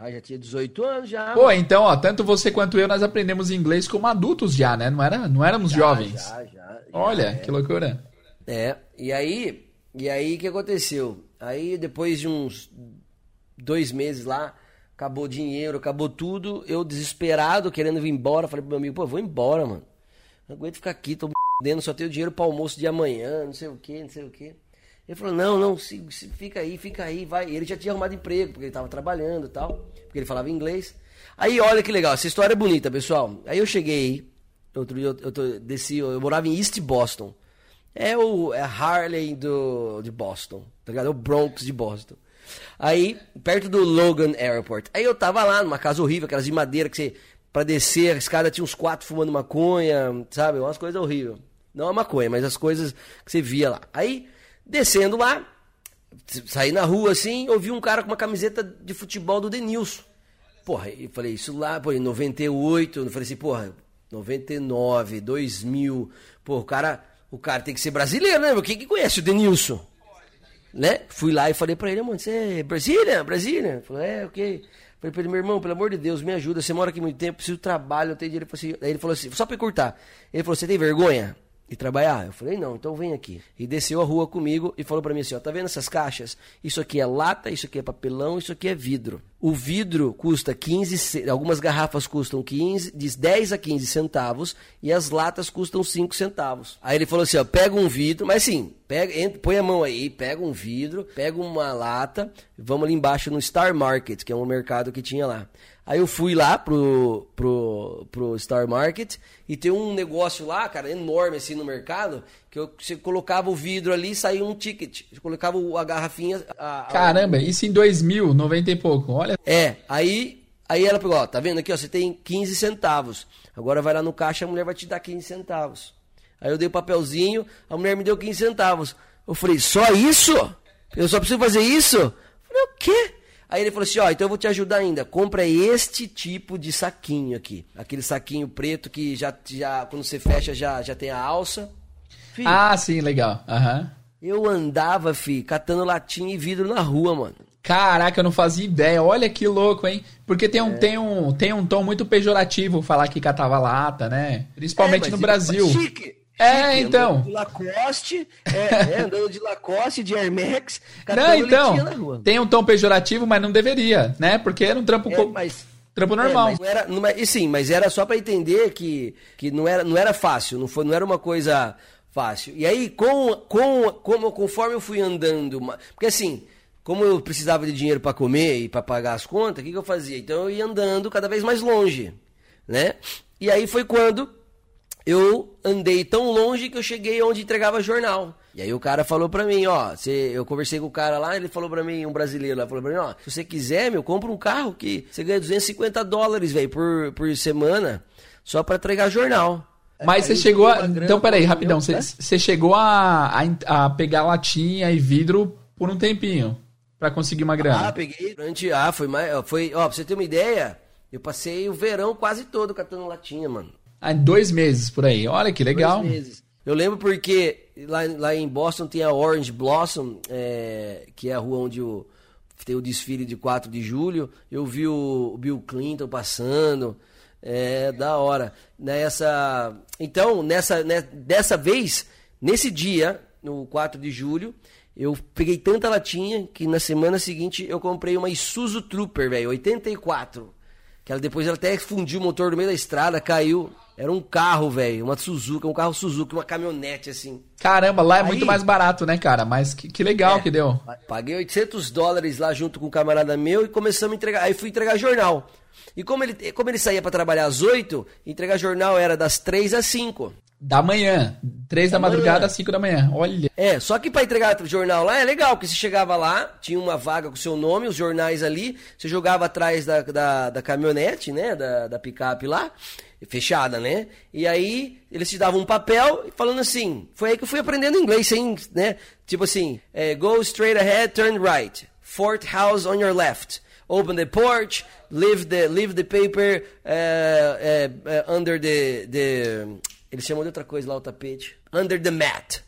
Ah, já tinha 18 anos já. Pô, então, ó, tanto você quanto eu, nós aprendemos inglês como adultos já, né? Não, era, não éramos já, jovens. Já, já, já. Olha, é. que loucura. É, e aí, e aí o que aconteceu? Aí, depois de uns dois meses lá, acabou o dinheiro, acabou tudo, eu desesperado, querendo vir embora, falei pro meu amigo, pô, vou embora, mano. Não aguento ficar aqui, tô dentro, só tenho dinheiro para almoço de amanhã, não sei o que, não sei o que. Ele falou, não, não, se, se, fica aí, fica aí, vai. Ele já tinha arrumado emprego, porque ele estava trabalhando e tal, porque ele falava inglês. Aí, olha que legal, essa história é bonita, pessoal. Aí eu cheguei, outro dia eu, eu desci, eu morava em East Boston. É o é Harley do, de Boston, tá ligado? É o Bronx de Boston. Aí, perto do Logan Airport. Aí eu tava lá, numa casa horrível, aquelas de madeira que você, pra descer, a escada tinha uns quatro fumando maconha, sabe? Umas coisas horríveis. Não a maconha, mas as coisas que você via lá. Aí, Descendo lá, saí na rua assim, ouvi um cara com uma camiseta de futebol do Denilson. Porra, eu falei, isso lá, pô, em 98, eu falei assim, porra, 99, 2000, pô, o cara, o cara tem que ser brasileiro, né? Quem que conhece o Denilson? Né? Fui lá e falei pra ele, mano, você é Brasília? Brasília? Falei, é, ok. Falei pra ele, meu irmão, pelo amor de Deus, me ajuda, você mora aqui muito tempo, preciso de trabalho, eu tenho dinheiro. Aí ele falou assim, só pra encurtar. Ele falou, você tem vergonha? E trabalhar? Eu falei, não, então vem aqui. E desceu a rua comigo e falou para mim assim, ó, tá vendo essas caixas? Isso aqui é lata, isso aqui é papelão, isso aqui é vidro. O vidro custa 15, algumas garrafas custam 15, de 10 a 15 centavos e as latas custam 5 centavos. Aí ele falou assim, ó, pega um vidro, mas sim, pega, entra, põe a mão aí, pega um vidro, pega uma lata, vamos ali embaixo no Star Market, que é um mercado que tinha lá. Aí eu fui lá pro, pro, pro Star Market e tem um negócio lá, cara, enorme assim no mercado, que eu, você colocava o vidro ali e saía um ticket. Você colocava a garrafinha. A, a, Caramba, isso em 2000, 90 e pouco, olha. É, aí, aí ela pegou, ó, tá vendo aqui, ó, você tem 15 centavos. Agora vai lá no caixa, a mulher vai te dar 15 centavos. Aí eu dei o papelzinho, a mulher me deu 15 centavos. Eu falei, só isso? Eu só preciso fazer isso? Eu falei, o quê? Aí ele falou assim: ó, então eu vou te ajudar ainda. Compra este tipo de saquinho aqui. Aquele saquinho preto que já, já quando você fecha, já, já tem a alça. Ah, sim, legal. Uhum. Eu andava, fi, catando latinha e vidro na rua, mano. Caraca, eu não fazia ideia. Olha que louco, hein? Porque tem um, é. tem um, tem um tom muito pejorativo falar que catava lata, né? Principalmente é, no Brasil. Chique. É, então. de Lacoste, é, é, andando de Lacoste, de Air Max. Não, então. Tem um tom pejorativo, mas não deveria, né? Porque era um trampo. É, mas, trampo é, normal. É, mas era, não, e sim, mas era só para entender que, que não, era, não era fácil, não, foi, não era uma coisa fácil. E aí, com, com, com, conforme eu fui andando. Porque assim, como eu precisava de dinheiro para comer e para pagar as contas, o que, que eu fazia? Então eu ia andando cada vez mais longe, né? E aí foi quando eu andei tão longe que eu cheguei onde entregava jornal. E aí o cara falou pra mim, ó, você, eu conversei com o cara lá, ele falou pra mim, um brasileiro lá, falou pra mim, ó, se você quiser, meu, compra um carro que você ganha 250 dólares, velho, por, por semana, só pra entregar jornal. Mas você chegou a... Então, peraí, rapidão, você, você chegou a, a, a pegar latinha e vidro por um tempinho, pra conseguir uma grana. Ah, peguei durante... Ah, foi mais... Foi, ó, pra você ter uma ideia... Eu passei o verão quase todo catando latinha, mano. Ah, dois meses por aí. Olha que legal. Dois meses. Eu lembro porque lá, lá em Boston tem a Orange Blossom, é, que é a rua onde o, tem o desfile de 4 de julho. Eu vi o, o Bill Clinton passando. É da hora. Nessa, então, nessa, né, dessa vez, nesse dia, no 4 de julho, eu peguei tanta latinha que na semana seguinte eu comprei uma Isuzu Trooper, velho, 84. Que ela depois ela até fundiu o motor no meio da estrada, caiu. Era um carro, velho, uma Suzuka, um carro Suzuka, uma caminhonete assim. Caramba, lá é Aí, muito mais barato, né, cara? Mas que, que legal é, que deu. Paguei 800 dólares lá junto com um camarada meu e começamos a entregar. Aí fui entregar jornal. E como ele, como ele saía para trabalhar às 8, entregar jornal era das 3 às 5. Da manhã. Três da, da madrugada às cinco da manhã. Olha. É, só que para entregar o jornal lá é legal, porque você chegava lá, tinha uma vaga com o seu nome, os jornais ali, você jogava atrás da, da, da caminhonete, né? Da, da picape lá, fechada, né? E aí eles te davam um papel falando assim. Foi aí que eu fui aprendendo inglês, sem, né? Tipo assim, é, go straight ahead, turn right. Fourth house on your left. Open the porch, leave the, leave the paper uh, uh, uh, under the, the eles chamam de outra coisa lá, o tapete. Under the mat.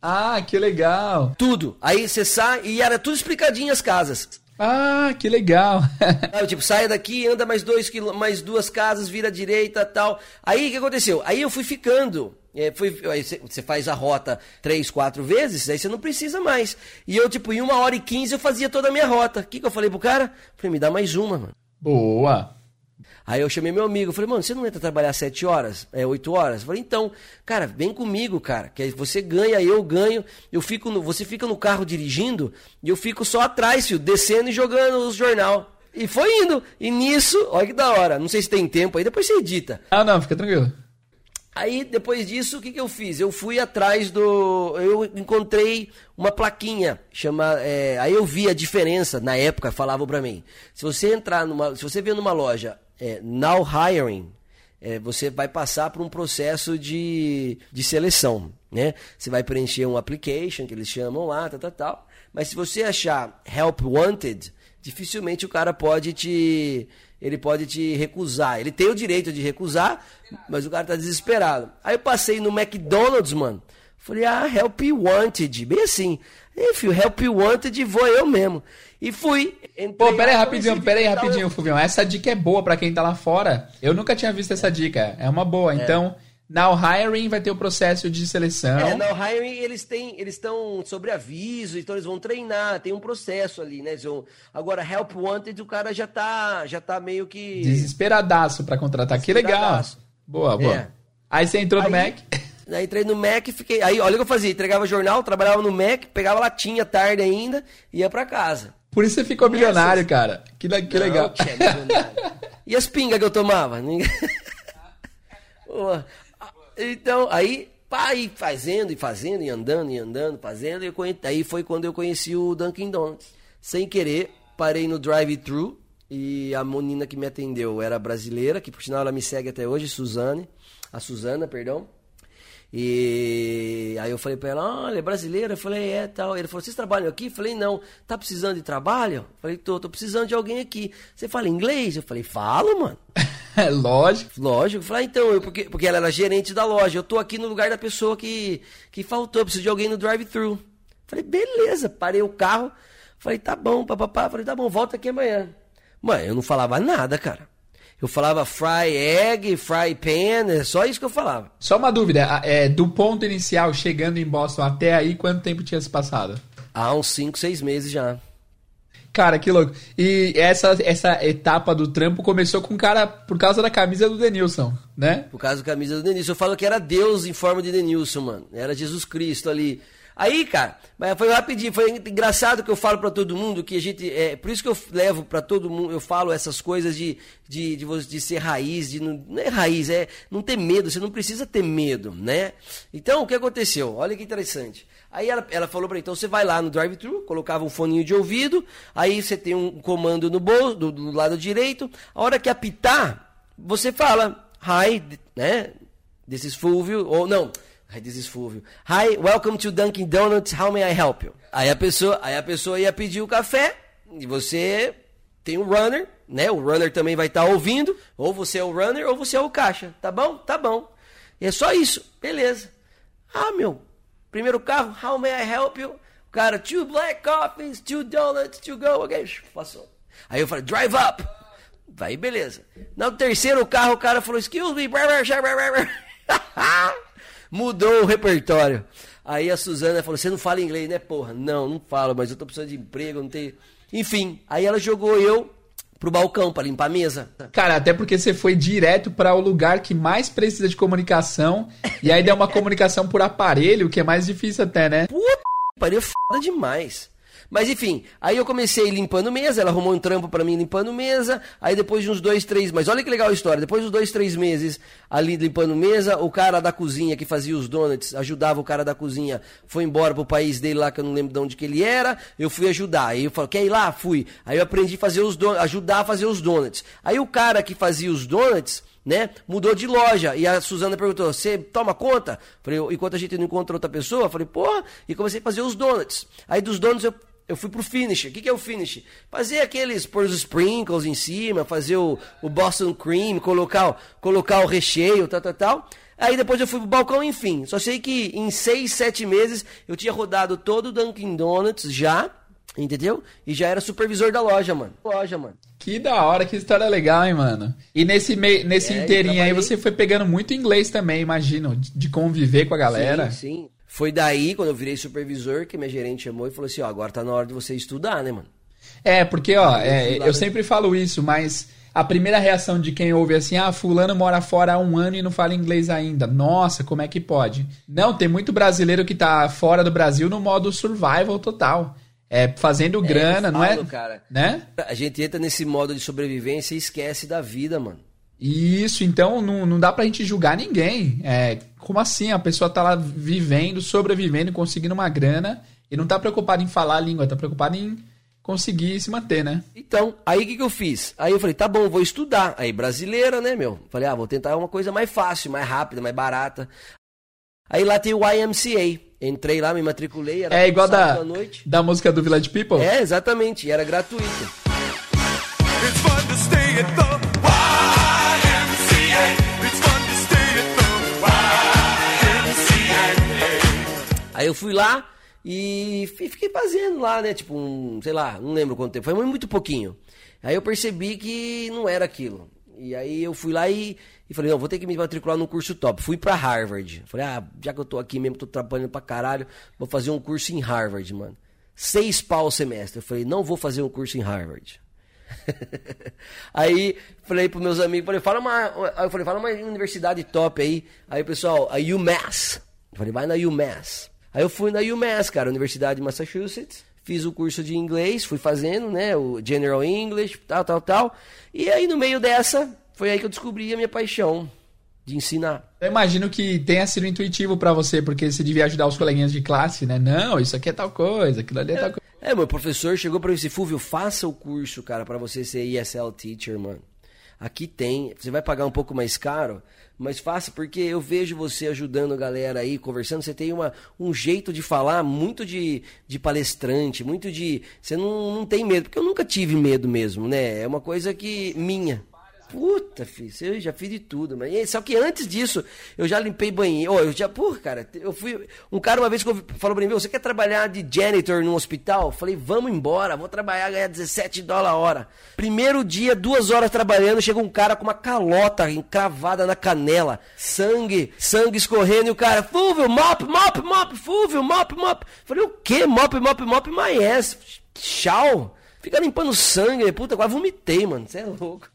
Ah, que legal. Tudo. Aí você sai e era tudo explicadinho as casas. Ah, que legal. Sabe, tipo, saia daqui, anda mais, dois, mais duas casas, vira à direita tal. Aí o que aconteceu? Aí eu fui ficando. É, fui, aí você faz a rota três, quatro vezes, aí você não precisa mais. E eu, tipo, em uma hora e quinze eu fazia toda a minha rota. O que, que eu falei pro cara? Falei, me dá mais uma, mano. Boa. Aí eu chamei meu amigo, falei, mano, você não entra trabalhar sete horas? É, oito horas? Eu falei, então, cara, vem comigo, cara, que aí você ganha, eu ganho, eu fico no, você fica no carro dirigindo e eu fico só atrás, filho, descendo e jogando os jornal. E foi indo. E nisso, olha que da hora. Não sei se tem tempo aí, depois você edita. Ah, não, fica tranquilo. Aí, depois disso, o que, que eu fiz? Eu fui atrás do. Eu encontrei uma plaquinha. Chama, é... Aí eu vi a diferença, na época, falavam para mim. Se você entrar numa. Se você vê numa loja é, now hiring, é, você vai passar por um processo de, de seleção. Né? Você vai preencher um application, que eles chamam lá, tal, tal, tal. Mas se você achar help wanted, dificilmente o cara pode te ele pode te recusar. Ele tem o direito de recusar, mas o cara tá desesperado. Aí eu passei no McDonald's, mano. Falei, ah, help wanted. Bem assim. You help wanted, vou eu mesmo. E fui. Pô, pera aí rapidinho, pera aí rapidinho, Fulvião. Essa dica é boa para quem tá lá fora. Eu nunca tinha visto essa dica. É uma boa. É. Então, Now Hiring vai ter o processo de seleção. É, Now Hiring eles têm, eles estão sobre aviso, então eles vão treinar, tem um processo ali, né? Vão... Agora Help Wanted o cara já tá, já tá meio que desesperadaço para contratar. Que legal. Boa, boa. É. Aí você entrou no Mac? Aí entrei no Mac e fiquei. Aí olha o que eu fazia: entregava jornal, trabalhava no Mac, pegava latinha tarde ainda, ia para casa. Por isso você ficou milionário, cara. Que, que Não, legal. Que é e as pingas que eu tomava? então, aí, pai, fazendo e fazendo, e andando e andando, fazendo. E conheci, aí foi quando eu conheci o Dunkin' Donuts. Sem querer, parei no drive-thru. E a menina que me atendeu era brasileira, que por sinal ela me segue até hoje, Suzane. A Suzana, perdão. E aí eu falei pra ela, olha, é brasileira? Eu falei, é, tal. Ele falou, vocês trabalham aqui? Eu falei, não. Tá precisando de trabalho? Eu falei, tô, tô precisando de alguém aqui. Você fala inglês? Eu falei, falo, mano. É lógico. Lógico. Eu falei, ah, então, eu, porque, porque ela era gerente da loja. Eu tô aqui no lugar da pessoa que, que faltou. Eu preciso de alguém no drive-thru. Falei, beleza. Parei o carro. Falei, tá bom, papapá. Falei, tá bom, volta aqui amanhã. Mãe, eu não falava nada, cara. Eu falava fry egg, fry pan, é só isso que eu falava. Só uma dúvida, é, do ponto inicial, chegando em Boston até aí, quanto tempo tinha se passado? Há uns 5, 6 meses já. Cara, que louco. E essa, essa etapa do trampo começou com o cara por causa da camisa do Denilson, né? Por causa da camisa do Denilson. Eu falo que era Deus em forma de Denilson, mano. Era Jesus Cristo ali. Aí, cara, foi rapidinho, foi engraçado que eu falo para todo mundo que a gente. É, por isso que eu levo para todo mundo, eu falo essas coisas de, de, de, de, ser raiz, de não, não é raiz, é não ter medo, você não precisa ter medo, né? Então, o que aconteceu? Olha que interessante. Aí ela, ela falou para então você vai lá no drive-thru, colocava um foninho de ouvido, aí você tem um comando no bolso, do, do lado direito, a hora que apitar, você fala, hi, né? Is Fulvio, ou não, Hi, this. Hi, welcome to Dunkin' Donuts. How may I help you? Aí a pessoa, aí a pessoa ia pedir o café e você tem um runner, né? O runner também vai estar tá ouvindo. Ou você é o runner ou você é o caixa. Tá bom? Tá bom. E é só isso. Beleza. Ah, meu. Primeiro carro, how may I help you? O cara, two black coffees, two donuts, to go. Okay, passou. Aí eu falei, drive up. Aí beleza. No terceiro carro, o cara falou, excuse me. Mudou o repertório. Aí a Suzana falou: Você não fala inglês, né, porra? Não, não falo, mas eu tô precisando de emprego, não tenho. Enfim, aí ela jogou eu pro balcão para limpar a mesa. Cara, até porque você foi direto para o lugar que mais precisa de comunicação e aí deu uma comunicação por aparelho, que é mais difícil até, né? Puta, pariu foda demais. Mas enfim, aí eu comecei limpando mesa, ela arrumou um trampo para mim limpando mesa, aí depois de uns dois, três, mas olha que legal a história, depois de uns dois, três meses ali limpando mesa, o cara da cozinha que fazia os donuts, ajudava o cara da cozinha, foi embora pro país dele lá, que eu não lembro de onde que ele era, eu fui ajudar, aí eu falei, quer ir lá? Fui. Aí eu aprendi a fazer os donuts, ajudar a fazer os donuts. Aí o cara que fazia os donuts, né? Mudou de loja. E a Suzana perguntou: Você toma conta? Falei, enquanto a gente não encontra outra pessoa, falei, porra, e comecei a fazer os donuts. Aí dos donuts eu eu fui pro finish. O que, que é o finish? Fazer aqueles, pôr os sprinkles em cima, fazer o, o Boston Cream, colocar, colocar o recheio, tal, tal, tal. Aí depois eu fui pro balcão, enfim. Só sei que em seis, sete meses eu tinha rodado todo o Dunkin' Donuts já, entendeu? E já era supervisor da loja, mano. Loja, mano. Que da hora, que história legal, hein, mano. E nesse, mei, nesse é, inteirinho aí você foi pegando muito inglês também, imagino, de conviver com a galera. Sim, sim. Foi daí, quando eu virei supervisor, que minha gerente chamou e falou assim, ó, agora tá na hora de você estudar, né, mano? É, porque, ó, é, eu sempre falo isso, mas a primeira reação de quem ouve assim, ah, fulano mora fora há um ano e não fala inglês ainda. Nossa, como é que pode? Não, tem muito brasileiro que tá fora do Brasil no modo survival total. É, fazendo é, grana, falo, não é? Cara, né? A gente entra nesse modo de sobrevivência e esquece da vida, mano. Isso, então não, não dá pra gente julgar ninguém. É, como assim? A pessoa tá lá vivendo, sobrevivendo, conseguindo uma grana e não tá preocupada em falar a língua, tá preocupada em conseguir se manter, né? Então, aí o que, que eu fiz? Aí eu falei, tá bom, vou estudar. Aí, brasileira, né, meu? Falei, ah, vou tentar uma coisa mais fácil, mais rápida, mais barata. Aí lá tem o YMCA. Entrei lá, me matriculei. é igual da, da música do Village People? É, exatamente. E era gratuito. It's fun to stay at the Aí eu fui lá e fiquei fazendo lá, né? Tipo, um, sei lá, não lembro quanto tempo. Foi muito pouquinho. Aí eu percebi que não era aquilo. E aí eu fui lá e, e falei, não, vou ter que me matricular num curso top. Fui pra Harvard. Falei, ah, já que eu tô aqui mesmo, tô trabalhando pra caralho, vou fazer um curso em Harvard, mano. Seis pau o semestre. Eu falei, não vou fazer um curso em Harvard. aí falei pros meus amigos, falei, fala uma. Eu falei, fala uma universidade top aí. Aí pessoal, a UMass. Eu falei, vai na UMass. Aí eu fui na UMass, cara, Universidade de Massachusetts. Fiz o curso de inglês, fui fazendo, né? O General English, tal, tal, tal. E aí, no meio dessa, foi aí que eu descobri a minha paixão de ensinar. Eu imagino que tenha sido intuitivo para você, porque você devia ajudar os coleguinhas de classe, né? Não, isso aqui é tal coisa, aquilo ali é, é tal coisa. É, meu professor chegou para mim e disse, Fúvio, faça o curso, cara, para você ser ESL teacher, mano. Aqui tem, você vai pagar um pouco mais caro, mas faça porque eu vejo você ajudando a galera aí, conversando. Você tem uma, um jeito de falar muito de, de palestrante, muito de. Você não, não tem medo, porque eu nunca tive medo mesmo, né? É uma coisa que minha. Puta, filho, eu já fiz de tudo, mas só que antes disso, eu já limpei banheiro. Oh, eu já, porra, cara, eu fui. Um cara uma vez falou pra mim: Você quer trabalhar de janitor no hospital? Eu falei: Vamos embora, vou trabalhar, ganhar 17 dólares a hora. Primeiro dia, duas horas trabalhando, chega um cara com uma calota encravada na canela, sangue, sangue escorrendo, e o cara, Fúvio, mop, mop, mop, Fúvio, mop, mop. Eu falei: O que? Mop, mop, mop, my ass. Tchau. Fica limpando sangue, puta, quase vomitei, mano. Você é louco.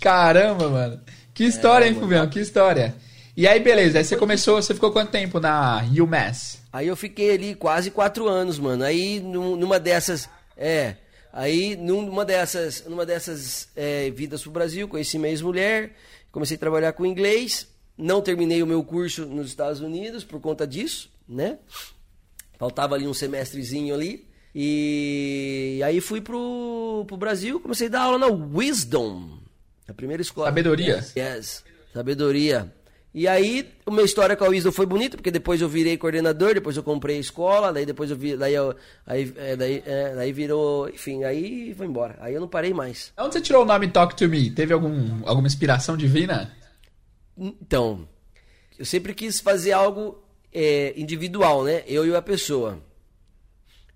Caramba, mano. Que história, é, hein, Fubião? Que história. E aí, beleza. Aí você começou, você ficou quanto tempo na UMass? Aí eu fiquei ali quase quatro anos, mano. Aí numa dessas. É. Aí numa dessas, numa dessas é, vidas pro Brasil, conheci minha ex-mulher, comecei a trabalhar com inglês. Não terminei o meu curso nos Estados Unidos por conta disso, né? Faltava ali um semestrezinho ali. E aí fui pro, pro Brasil, comecei a dar aula na Wisdom, a primeira escola. Sabedoria? Yes. Sabedoria. E aí, a minha história com a Wisdom foi bonita, porque depois eu virei coordenador, depois eu comprei a escola, daí depois eu vi, daí, eu, aí, é, daí, é, daí virou, enfim, aí foi embora. Aí eu não parei mais. Onde você tirou o nome Talk to Me? Teve algum, alguma inspiração divina? Então, eu sempre quis fazer algo é, individual, né? Eu e a pessoa.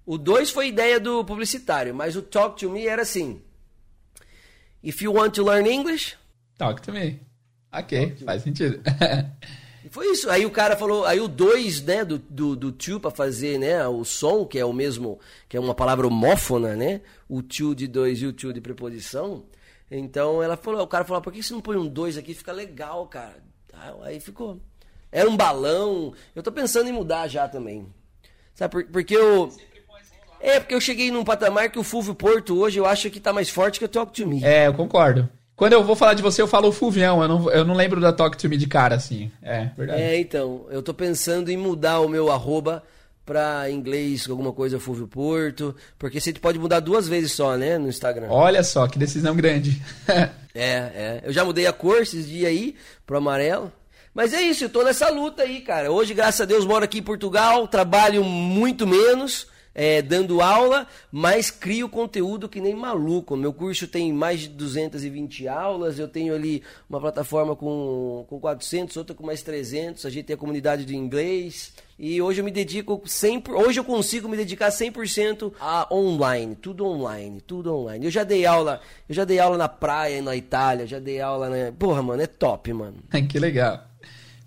O 2 foi ideia do publicitário, mas o Talk to Me era assim. If you want to learn English... Talk to me. Ok, faz sentido. Foi isso. Aí o cara falou, aí o 2, né, do, do, do tio para fazer, né, o som, que é o mesmo, que é uma palavra homófona, né? O tio de dois e o tio de preposição. Então ela falou, o cara falou, por que você não põe um 2 aqui? Fica legal, cara. Aí ficou. Era um balão. Eu tô pensando em mudar já também. Sabe, porque eu. É, porque eu cheguei num patamar que o Fulvio Porto hoje eu acho que tá mais forte que o Talk to Me. É, eu concordo. Quando eu vou falar de você, eu falo Fulvião. Eu não, eu não lembro da Talk to Me de cara, assim. É, verdade. É, então. Eu tô pensando em mudar o meu arroba pra inglês, alguma coisa Fulvio Porto. Porque você pode mudar duas vezes só, né? No Instagram. Olha só, que decisão grande. é, é. Eu já mudei a cor esses dias aí pro amarelo. Mas é isso, eu tô nessa luta aí, cara. Hoje, graças a Deus, moro aqui em Portugal, trabalho muito menos é, dando aula, mas crio conteúdo que nem maluco. Meu curso tem mais de 220 aulas, eu tenho ali uma plataforma com, com 400, outra com mais 300, a gente tem a comunidade de inglês. E hoje eu me dedico 100%, hoje eu consigo me dedicar 100% a online, tudo online, tudo online. Eu já dei aula, eu já dei aula na praia na Itália, já dei aula na, porra, mano, é top, mano. que legal.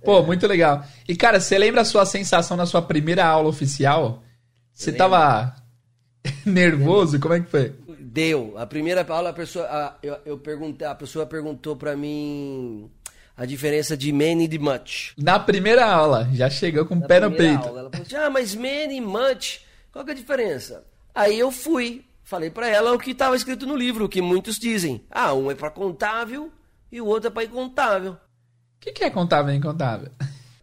Pô, é. muito legal. E cara, você lembra a sua sensação na sua primeira aula oficial? Você tava nervoso? Como é que foi? Deu. A primeira aula, a pessoa, a, eu, eu perguntei, a pessoa perguntou para mim a diferença de many e de much. Na primeira aula, já chegou com o pé no peito. Aula, ela falou assim, ah, mas many e much, qual que é a diferença? Aí eu fui, falei para ela o que estava escrito no livro, o que muitos dizem. Ah, um é para contável e o outro é para incontável. O que, que é contável e incontável?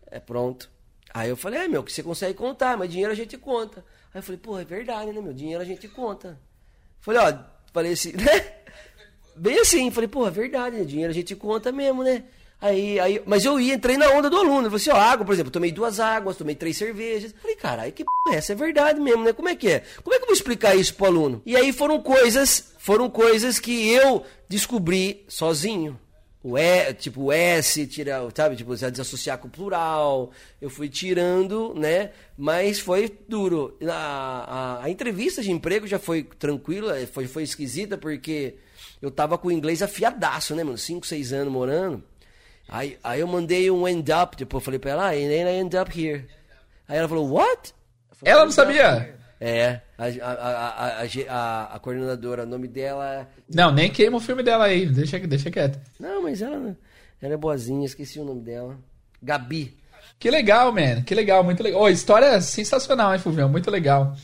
É pronto. Aí eu falei, é meu, que você consegue contar, mas dinheiro a gente conta. Aí eu falei, pô, é verdade, né, meu? Dinheiro a gente conta. Falei, ó, falei assim, né? Bem assim, falei, pô, é verdade, né? Dinheiro a gente conta mesmo, né? Aí, aí, mas eu ia, entrei na onda do aluno. Eu falei assim, ó, água, por exemplo, tomei duas águas, tomei três cervejas. Falei, caralho, que p essa? É verdade mesmo, né? Como é que é? Como é que eu vou explicar isso pro aluno? E aí foram coisas, foram coisas que eu descobri sozinho o E, tipo, o S, tira, sabe, tipo, desassociar com o plural. Eu fui tirando, né? Mas foi duro. A, a, a, entrevista de emprego já foi tranquila, foi, foi esquisita, porque eu tava com o inglês afiadaço, né, mano? 5, 6 anos morando. Aí, aí eu mandei um end up, tipo, eu falei pra ela, ah, and then I end up here. Aí ela falou, what? Falei, ela não sabia? É, a, a, a, a, coordenadora, o nome dela. Não, nem queima o filme dela aí, deixa, deixa quieto. Não, mas ela, ela é boazinha, esqueci o nome dela. Gabi. Que legal, man, que legal, muito legal. Oh, história sensacional, hein, Fulvio? Muito legal.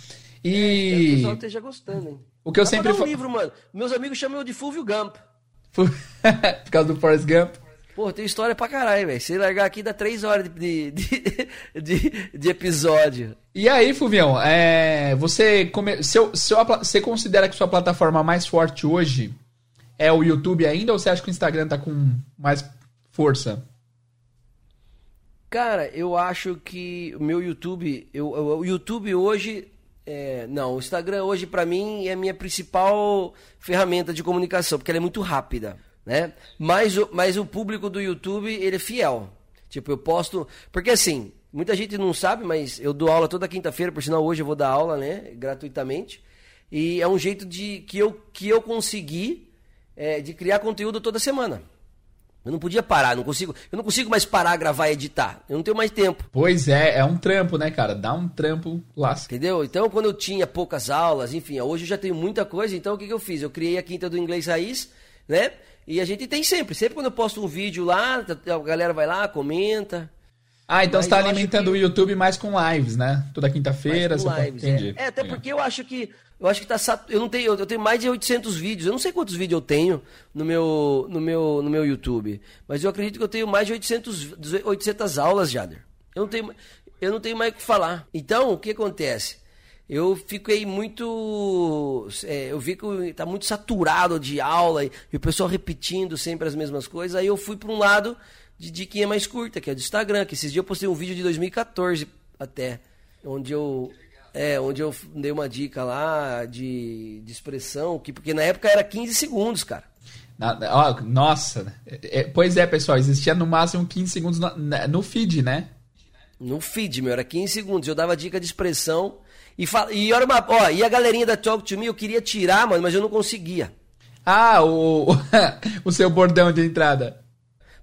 E. É, o pessoal esteja gostando, hein? O que eu Dá sempre. Um livro, mano. Meus amigos chamam eu de Fulvio Gump. Por causa do Forrest Gump. Pô, tem história pra caralho, velho. Se largar aqui dá três horas de, de, de, de episódio. E aí, Fulvião, é, você, come, seu, seu, você considera que sua plataforma mais forte hoje é o YouTube ainda ou você acha que o Instagram tá com mais força? Cara, eu acho que o meu YouTube, eu, o YouTube hoje, é, não, o Instagram hoje para mim é a minha principal ferramenta de comunicação, porque ela é muito rápida né? Mas o, mas o público do YouTube, ele é fiel. Tipo, eu posto. Porque assim, muita gente não sabe, mas eu dou aula toda quinta-feira, por sinal, hoje eu vou dar aula, né? Gratuitamente. E é um jeito de que eu, que eu consegui é, de criar conteúdo toda semana. Eu não podia parar, não consigo, eu não consigo mais parar, gravar e editar. Eu não tenho mais tempo. Pois é, é um trampo, né, cara? Dá um trampo lá. Entendeu? Então, quando eu tinha poucas aulas, enfim, hoje eu já tenho muita coisa, então o que, que eu fiz? Eu criei a Quinta do Inglês Raiz, né? E a gente tem sempre. Sempre quando eu posto um vídeo lá, a galera vai lá, comenta. Ah, então Mas você está alimentando que... o YouTube mais com lives, né? Toda quinta-feira. Lives, pode... Entendi. É. é, até porque eu acho que. Eu acho que tá sat... eu não tenho eu tenho mais de 800 vídeos. Eu não sei quantos vídeos eu tenho no meu no meu no meu YouTube, mas eu acredito que eu tenho mais de 800 800 aulas, Jader. Eu não tenho eu não tenho mais o que falar. Então, o que acontece? Eu fiquei muito. É, eu vi que tá muito saturado de aula e, e, o pessoal repetindo sempre as mesmas coisas. Aí eu fui para um lado de diquinha mais curta, que é do Instagram, que esses dias eu postei um vídeo de 2014 até, onde eu. É, onde eu dei uma dica lá de, de expressão, que, porque na época era 15 segundos, cara. Nossa, é, pois é, pessoal, existia no máximo 15 segundos no, no feed, né? No feed, meu, era 15 segundos. Eu dava dica de expressão e, fala, e, olha uma, ó, e a galerinha da Talk to Me eu queria tirar, mano, mas eu não conseguia. Ah, o, o seu bordão de entrada.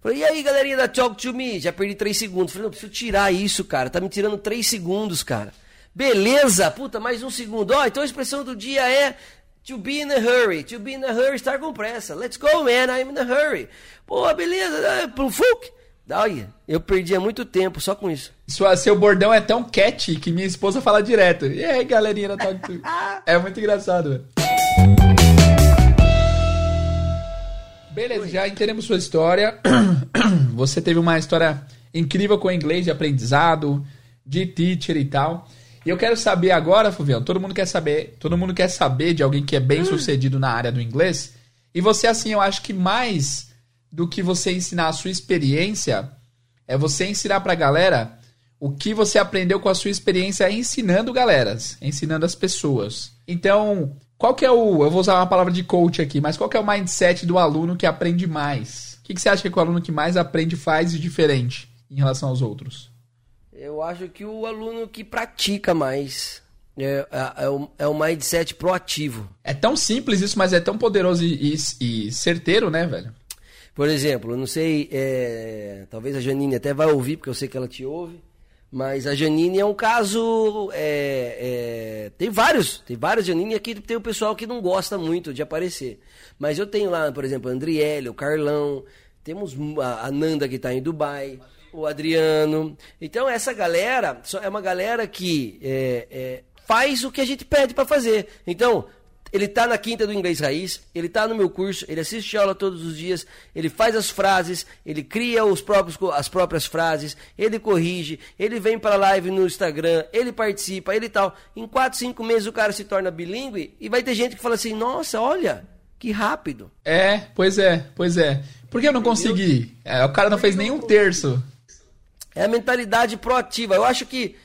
Falei, e aí, galerinha da Talk to Me? Já perdi 3 segundos. Falei, não, preciso tirar isso, cara. Tá me tirando 3 segundos, cara. Beleza, puta, mais um segundo. Ó, então a expressão do dia é to be in a hurry. To be in a hurry, estar com pressa. Let's go, man, I'm in a hurry. Pô, beleza. Pro fuck. Olha, eu perdia muito tempo só com isso. Sua, seu bordão é tão catchy que minha esposa fala direto. E aí, galerinha da Talk É muito engraçado, velho. Beleza, já entendemos sua história. Você teve uma história incrível com o inglês de aprendizado, de teacher e tal. E eu quero saber agora, Fuvião, todo mundo quer saber, todo mundo quer saber de alguém que é bem sucedido na área do inglês. E você, assim, eu acho que mais do que você ensinar a sua experiência, é você ensinar pra galera o que você aprendeu com a sua experiência ensinando galeras, ensinando as pessoas. Então, qual que é o. Eu vou usar uma palavra de coach aqui, mas qual que é o mindset do aluno que aprende mais? O que, que você acha que o aluno que mais aprende faz de diferente em relação aos outros? Eu acho que o aluno que pratica mais. É, é, é, o, é mindset proativo. É tão simples isso, mas é tão poderoso e, e, e certeiro, né, velho? Por exemplo, eu não sei, é, talvez a Janine até vai ouvir, porque eu sei que ela te ouve, mas a Janine é um caso. É, é, tem vários, tem várias Janine aqui tem o pessoal que não gosta muito de aparecer. Mas eu tenho lá, por exemplo, a Andriele, o Carlão, temos a, Nanda que está em Dubai, o Adriano. Então essa galera é uma galera que é, é, faz o que a gente pede para fazer. Então, ele tá na quinta do inglês raiz, ele tá no meu curso, ele assiste aula todos os dias, ele faz as frases, ele cria os próprios, as próprias frases, ele corrige, ele vem para live no Instagram, ele participa, ele tal. Em 4, 5 meses o cara se torna bilíngue e vai ter gente que fala assim: "Nossa, olha, que rápido". É, pois é, pois é. Por que eu não consegui? É, o cara não fez nem um terço. É a mentalidade proativa. Eu acho que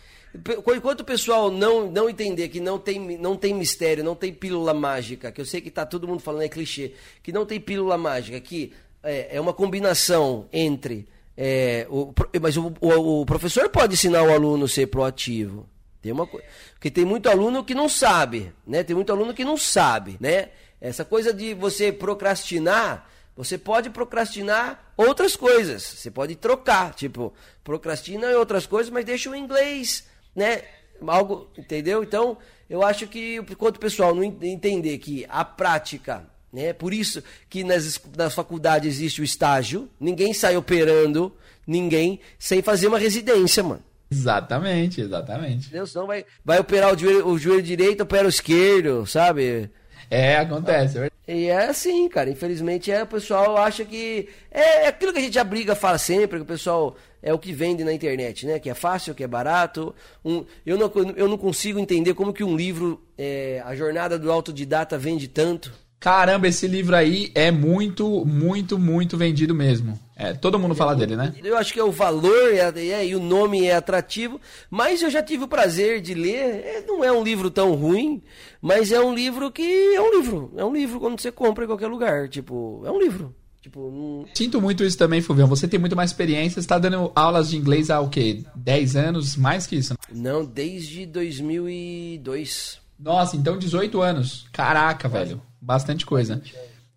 Enquanto o pessoal não, não entender que não tem, não tem mistério, não tem pílula mágica, que eu sei que está todo mundo falando é clichê, que não tem pílula mágica, que é, é uma combinação entre. É, o, mas o, o, o, professor pode ensinar o aluno a ser proativo. Tem uma Porque tem muito aluno que não sabe, né? Tem muito aluno que não sabe, né? Essa coisa de você procrastinar, você pode procrastinar outras coisas. Você pode trocar, tipo, procrastina em outras coisas, mas deixa o inglês né? Algo, entendeu? Então, eu acho que enquanto o pessoal não entender que a prática, né? Por isso que nas, nas faculdades existe o estágio, ninguém sai operando ninguém sem fazer uma residência, mano. Exatamente, exatamente. Entendeu? Senão vai, vai operar o joelho, o joelho direito, opera o esquerdo, sabe? É, acontece. É e é assim, cara. Infelizmente, é, o pessoal acha que. É, é aquilo que a gente já briga, fala sempre, que o pessoal é o que vende na internet, né? Que é fácil, que é barato. Um, eu, não, eu não consigo entender como que um livro, é, A Jornada do Autodidata, vende tanto. Caramba, esse livro aí é muito, muito, muito vendido mesmo. É, todo mundo fala dele, né? Eu acho que é o valor é, é, e o nome é atrativo, mas eu já tive o prazer de ler. É, não é um livro tão ruim, mas é um livro que é um livro. É um livro quando você compra em qualquer lugar. Tipo, é um livro. Tipo, Sinto muito isso também, Fulvio. Você tem muito mais experiência. Você está dando aulas de inglês há o quê? 10 anos? Mais que isso? Não, desde 2002. Nossa, então 18 anos. Caraca, velho. Bastante coisa.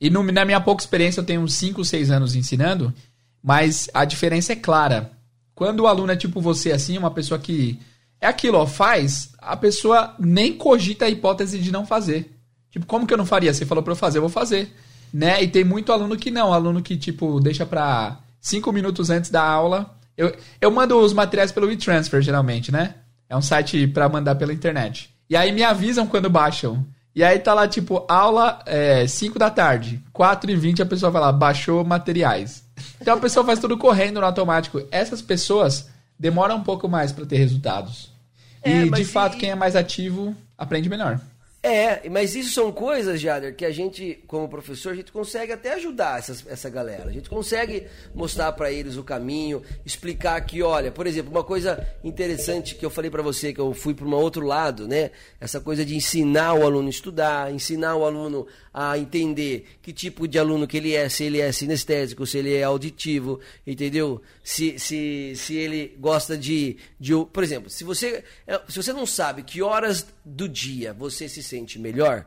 E no, na minha pouca experiência, eu tenho uns 5, 6 anos ensinando, mas a diferença é clara. Quando o aluno é tipo você, assim, uma pessoa que. É aquilo, ó, faz, a pessoa nem cogita a hipótese de não fazer. Tipo, como que eu não faria? Você falou pra eu fazer, eu vou fazer. Né? E tem muito aluno que não, aluno que, tipo, deixa pra cinco minutos antes da aula. Eu, eu mando os materiais pelo WeTransfer, geralmente, né? É um site para mandar pela internet. E aí me avisam quando baixam. E aí tá lá, tipo, aula 5 é, da tarde, 4 e 20 a pessoa vai lá, baixou materiais. Então a pessoa faz tudo correndo no automático. Essas pessoas demoram um pouco mais para ter resultados. É, e de fato, e... quem é mais ativo aprende melhor. É, mas isso são coisas, Jader, que a gente, como professor, a gente consegue até ajudar essas, essa galera. A gente consegue mostrar para eles o caminho, explicar que, olha, por exemplo, uma coisa interessante que eu falei para você, que eu fui para um outro lado, né? Essa coisa de ensinar o aluno a estudar, ensinar o aluno a entender que tipo de aluno que ele é, se ele é sinestésico, se ele é auditivo, entendeu? Se, se, se ele gosta de, de. Por exemplo, se você, é, se você não sabe que horas do dia você se sente melhor,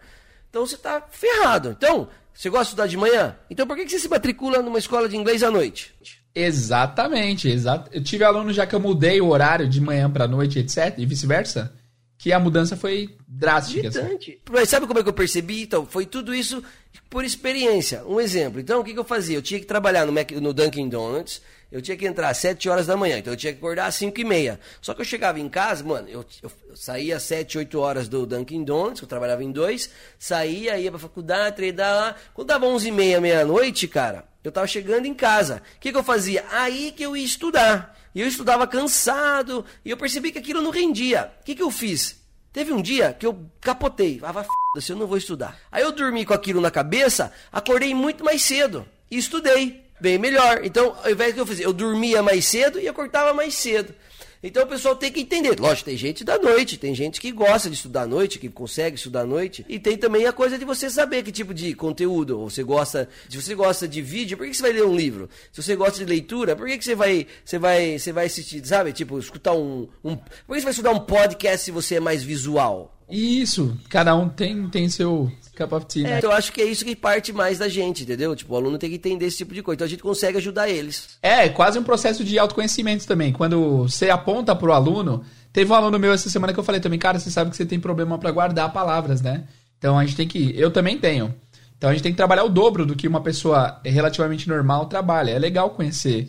então você está ferrado. Então, você gosta de estudar de manhã? Então por que você se matricula numa escola de inglês à noite? Exatamente, exato. Eu tive aluno já que eu mudei o horário de manhã para noite, etc, e vice-versa que a mudança foi drástica. Assim. Mas sabe como é que eu percebi? Então, foi tudo isso por experiência. Um exemplo. Então, o que, que eu fazia? Eu tinha que trabalhar no, Mac, no Dunkin' Donuts, eu tinha que entrar às 7 horas da manhã, então eu tinha que acordar às 5 e meia. Só que eu chegava em casa, mano, eu, eu, eu saía às 7, 8 horas do Dunkin' Donuts, eu trabalhava em dois, saía, ia pra faculdade, treinar lá. Quando dava 11 e meia, meia-noite, cara, eu tava chegando em casa. O que, que eu fazia? Aí que eu ia estudar. E eu estudava cansado, e eu percebi que aquilo não rendia. O que, que eu fiz? Teve um dia que eu capotei. Ah, f***, eu não vou estudar. Aí eu dormi com aquilo na cabeça, acordei muito mais cedo e estudei bem melhor. Então, ao invés que eu fazia, eu dormia mais cedo e acordava mais cedo. Então o pessoal tem que entender. Lógico, tem gente da noite, tem gente que gosta de estudar à noite, que consegue estudar à noite. E tem também a coisa de você saber que tipo de conteúdo você gosta. Se você gosta de vídeo, por que você vai ler um livro? Se você gosta de leitura, por que você vai, você vai, você vai assistir, sabe? Tipo, escutar um, um. Por que você vai estudar um podcast se você é mais visual? Isso, cada um tem, tem seu cup of tea. Né? É, então eu acho que é isso que parte mais da gente, entendeu? Tipo, o aluno tem que entender esse tipo de coisa. Então a gente consegue ajudar eles. É, quase um processo de autoconhecimento também. Quando você aponta pro aluno, teve um aluno meu essa semana que eu falei também, cara, você sabe que você tem problema para guardar palavras, né? Então a gente tem que. Eu também tenho. Então a gente tem que trabalhar o dobro do que uma pessoa relativamente normal trabalha. É legal conhecer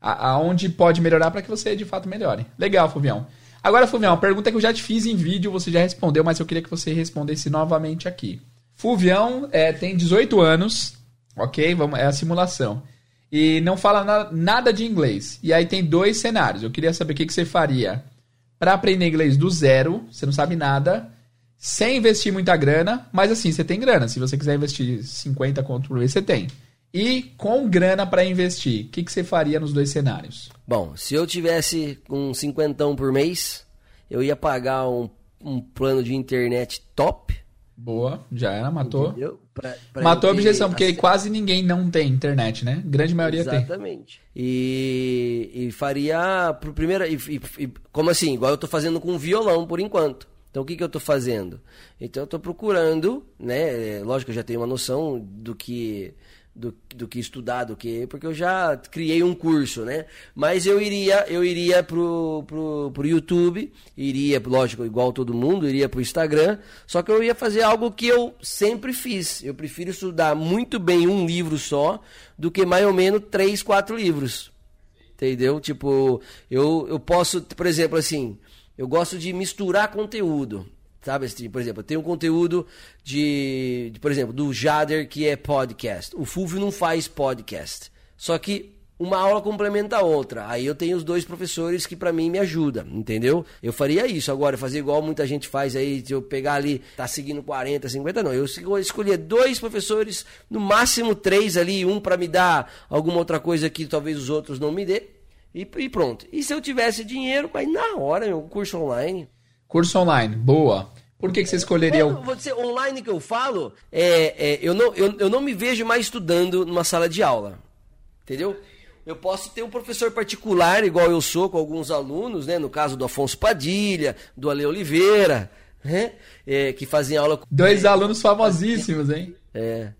a, aonde pode melhorar para que você de fato melhore. Legal, Fuvião. Agora, Fulvião, uma pergunta que eu já te fiz em vídeo, você já respondeu, mas eu queria que você respondesse novamente aqui. Fulvião é, tem 18 anos, ok? Vamos, é a simulação. E não fala na, nada de inglês. E aí tem dois cenários. Eu queria saber o que, que você faria para aprender inglês do zero, você não sabe nada, sem investir muita grana, mas assim, você tem grana. Se você quiser investir 50 conto por mês, você tem e com grana para investir, o que, que você faria nos dois cenários? Bom, se eu tivesse um cinquentão por mês, eu ia pagar um, um plano de internet top. Boa, já era, matou. Pra, pra matou a objeção, porque quase ninguém não tem internet, né? Grande maioria exatamente. tem. Exatamente. E, e faria pro primeiro. E, e, como assim? Igual eu tô fazendo com violão por enquanto. Então o que, que eu estou fazendo? Então eu estou procurando, né? Lógico que eu já tenho uma noção do que do, do que estudar, do que. Porque eu já criei um curso, né? Mas eu iria, eu iria pro, pro, pro YouTube, iria, lógico, igual todo mundo, iria pro Instagram, só que eu ia fazer algo que eu sempre fiz. Eu prefiro estudar muito bem um livro só do que mais ou menos três, quatro livros. Entendeu? Tipo, eu, eu posso, por exemplo, assim, eu gosto de misturar conteúdo. Sabe, assim, por exemplo, tem um conteúdo de, de, por exemplo, do Jader que é podcast. O Fulvio não faz podcast. Só que uma aula complementa a outra. Aí eu tenho os dois professores que para mim me ajudam, entendeu? Eu faria isso. Agora, fazer igual muita gente faz aí, de eu pegar ali, tá seguindo 40, 50, não. Eu escolher dois professores, no máximo três ali, um para me dar alguma outra coisa que talvez os outros não me dê. E, e pronto. E se eu tivesse dinheiro, mas na hora, meu curso online. Curso online, boa. Por que, que você escolheria o. Vou dizer, online que eu falo, é, é, eu, não, eu, eu não me vejo mais estudando numa sala de aula. Entendeu? Eu posso ter um professor particular, igual eu sou, com alguns alunos, né? No caso do Afonso Padilha, do Ale Oliveira, né? É, que fazem aula com. Dois alunos famosíssimos, hein? É.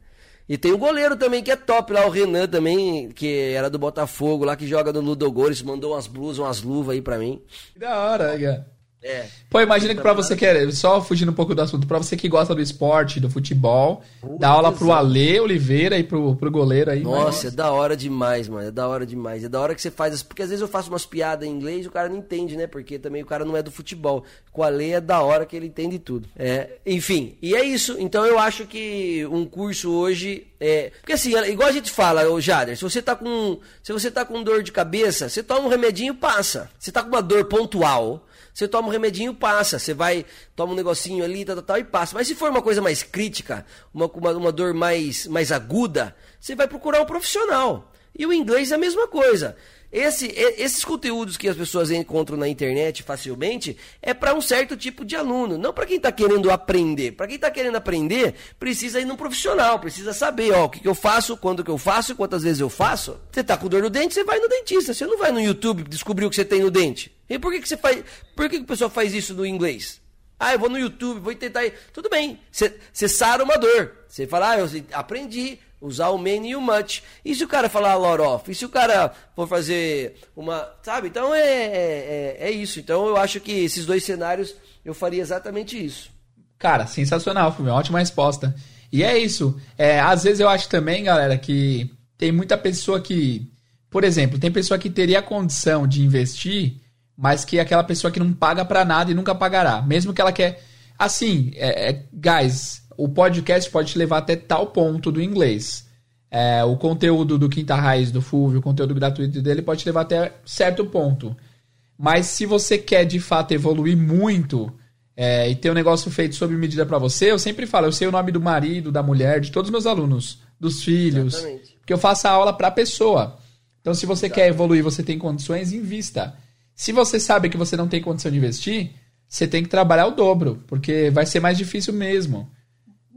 E tem o goleiro também, que é top lá, o Renan também, que era do Botafogo, lá que joga no Ludogores, mandou umas blusas, umas luvas aí pra mim. Que da hora, cara. É. Pô, imagina que pra você que é, só fugindo um pouco do assunto, pra você que gosta do esporte, do futebol, dá aula pro Ale Oliveira e pro, pro goleiro aí. Nossa, mas... é da hora demais, mano. É da hora demais. É da hora que você faz. Porque às vezes eu faço umas piadas em inglês e o cara não entende, né? Porque também o cara não é do futebol. Com o Ale é da hora que ele entende tudo. É, enfim, e é isso. Então eu acho que um curso hoje. É... Porque assim, igual a gente fala, o Jader, se você tá com. Se você tá com dor de cabeça, você toma um remedinho passa. Você tá com uma dor pontual Você toma um remedinho, passa. Você vai, toma um negocinho ali, tal, tal, tal, e passa. Mas se for uma coisa mais crítica, uma, uma, uma dor mais, mais aguda, você vai procurar um profissional. E o inglês é a mesma coisa. Esse, esses conteúdos que as pessoas encontram na internet facilmente é para um certo tipo de aluno, não para quem está querendo aprender. Para quem está querendo aprender, precisa ir num profissional, precisa saber ó, o que, que eu faço, quando que eu faço, quantas vezes eu faço. Você está com dor no dente, você vai no dentista. Você não vai no YouTube descobrir o que você tem no dente. E por que, que você faz. Por que, que o pessoal faz isso no inglês? Ah, eu vou no YouTube, vou tentar. Tudo bem, você, sara uma dor. Você fala, ah, eu aprendi usar o many e o much. E se o cara falar a lot of? E se o cara for fazer uma. Sabe? Então é, é, é, é isso. Então eu acho que esses dois cenários eu faria exatamente isso. Cara, sensacional, foi uma ótima resposta. E é isso. É, às vezes eu acho também, galera, que tem muita pessoa que. Por exemplo, tem pessoa que teria a condição de investir, mas que é aquela pessoa que não paga para nada e nunca pagará. Mesmo que ela quer. Assim, é, é, guys, o podcast pode te levar até tal ponto do inglês. É, o conteúdo do Quinta Raiz, do Fulvio, o conteúdo gratuito dele pode te levar até certo ponto. Mas se você quer de fato evoluir muito é, e ter um negócio feito sob medida para você, eu sempre falo, eu sei o nome do marido, da mulher, de todos os meus alunos, dos filhos, Exatamente. porque eu faço a aula para a pessoa. Então, se você Exatamente. quer evoluir, você tem condições, invista. Se você sabe que você não tem condição de investir, você tem que trabalhar o dobro, porque vai ser mais difícil mesmo.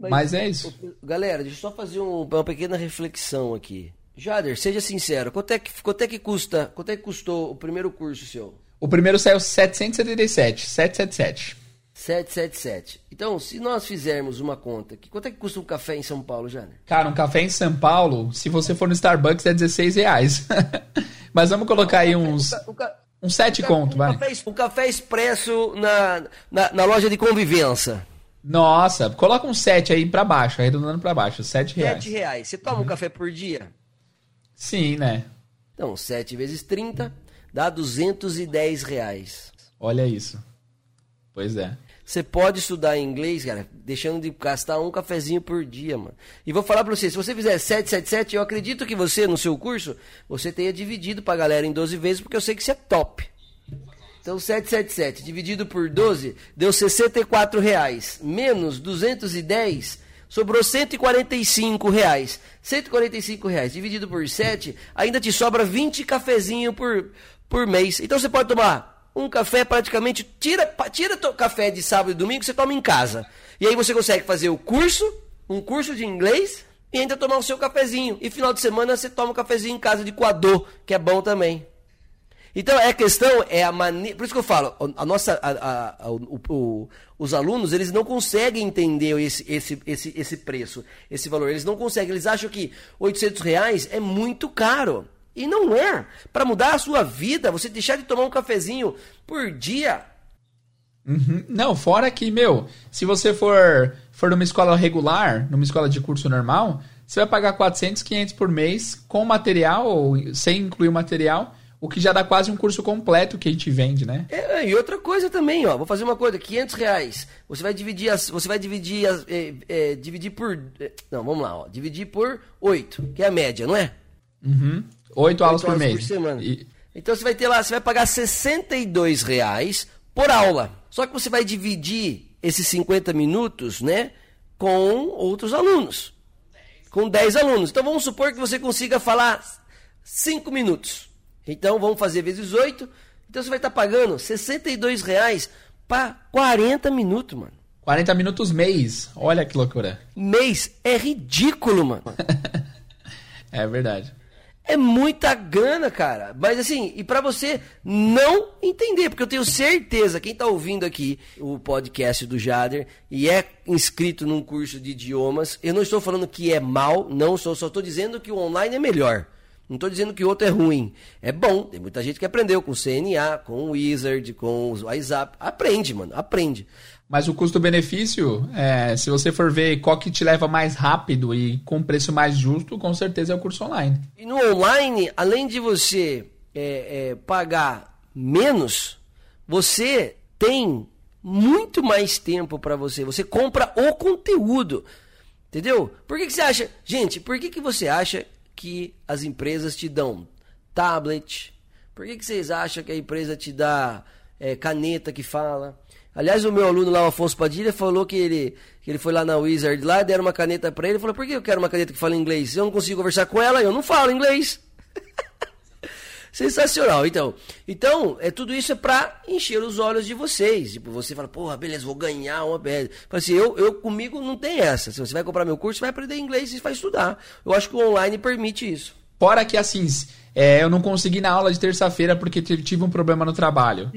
Mas, Mas é isso. Galera, deixa eu só fazer um, uma pequena reflexão aqui. Jader, seja sincero, quanto é, que, quanto é que custa, quanto é que custou o primeiro curso seu? O primeiro saiu 777, 777. 777. Então, se nós fizermos uma conta, que quanto é que custa um café em São Paulo, Jader? Cara, um café em São Paulo, se você for no Starbucks, é 16 reais. Mas vamos colocar aí uns... uns 7 conto, vai. Café, um café expresso na, na, na loja de convivência. Nossa, coloca um 7 aí pra baixo, arredondando pra baixo, 7 reais. 7 reais. Você toma uhum. um café por dia? Sim, né? Então, 7 vezes 30 dá 210 reais. Olha isso. Pois é. Você pode estudar inglês, cara, deixando de gastar um cafezinho por dia, mano. E vou falar pra você, se você fizer 777, eu acredito que você, no seu curso, você tenha dividido pra galera em 12 vezes, porque eu sei que isso é top. Então 777 dividido por 12 deu 64 reais. Menos 210 sobrou 145 reais. 145 reais dividido por 7 ainda te sobra 20 cafezinho por, por mês. Então você pode tomar um café praticamente. Tira, tira café de sábado e domingo você toma em casa. E aí você consegue fazer o curso, um curso de inglês e ainda tomar o seu cafezinho. E final de semana você toma um cafezinho em casa de coador, que é bom também. Então, é a questão, é a maneira. Por isso que eu falo, a nossa, a, a, o, o, os alunos, eles não conseguem entender esse, esse, esse, esse preço, esse valor. Eles não conseguem, eles acham que 800 reais é muito caro. E não é. Para mudar a sua vida, você deixar de tomar um cafezinho por dia. Uhum. Não, fora que, meu, se você for, for numa escola regular, numa escola de curso normal, você vai pagar 400, 500 por mês com material, sem incluir o material o que já dá quase um curso completo que a gente vende, né? É, e outra coisa também, ó. Vou fazer uma coisa, 500 reais. Você vai dividir as, você vai dividir as, é, é, dividir por, é, não, vamos lá, ó. Dividir por 8, que é a média, não é? Uhum. 8 aulas, 8 por mês. Por semana. E... Então você vai ter lá, você vai pagar 62 reais por aula. Só que você vai dividir esses 50 minutos, né, com outros alunos. Com 10 alunos. Então vamos supor que você consiga falar 5 minutos. Então vamos fazer vezes 8. Então você vai estar tá pagando 62 reais para 40 minutos, mano. 40 minutos mês. Olha que loucura. Mês é ridículo, mano. é verdade. É muita grana, cara. Mas assim, e para você não entender, porque eu tenho certeza, quem tá ouvindo aqui o podcast do Jader e é inscrito num curso de idiomas, eu não estou falando que é mal, não sou, só estou dizendo que o online é melhor. Não estou dizendo que o outro é ruim. É bom. Tem muita gente que aprendeu com CNA, com o Wizard, com o WhatsApp. Aprende, mano. Aprende. Mas o custo-benefício, é, se você for ver qual que te leva mais rápido e com preço mais justo, com certeza é o curso online. E no online, além de você é, é, pagar menos, você tem muito mais tempo para você. Você compra o conteúdo. Entendeu? Por que, que você acha. Gente, por que, que você acha que as empresas te dão tablet? Por que, que vocês acham que a empresa te dá é, caneta que fala. Aliás, o meu aluno lá, o Afonso Padilha, falou que ele, que ele foi lá na Wizard lá, deram uma caneta para ele, falou, por que eu quero uma caneta que fala inglês? Eu não consigo conversar com ela, eu não falo inglês. Sensacional. Então, então é tudo isso é para encher os olhos de vocês. Tipo, você fala, porra, beleza, vou ganhar uma Fala assim, eu, eu comigo não tem essa. Se você vai comprar meu curso, você vai aprender inglês e vai estudar. Eu acho que o online permite isso. Fora que assim, é, eu não consegui na aula de terça-feira porque tive um problema no trabalho.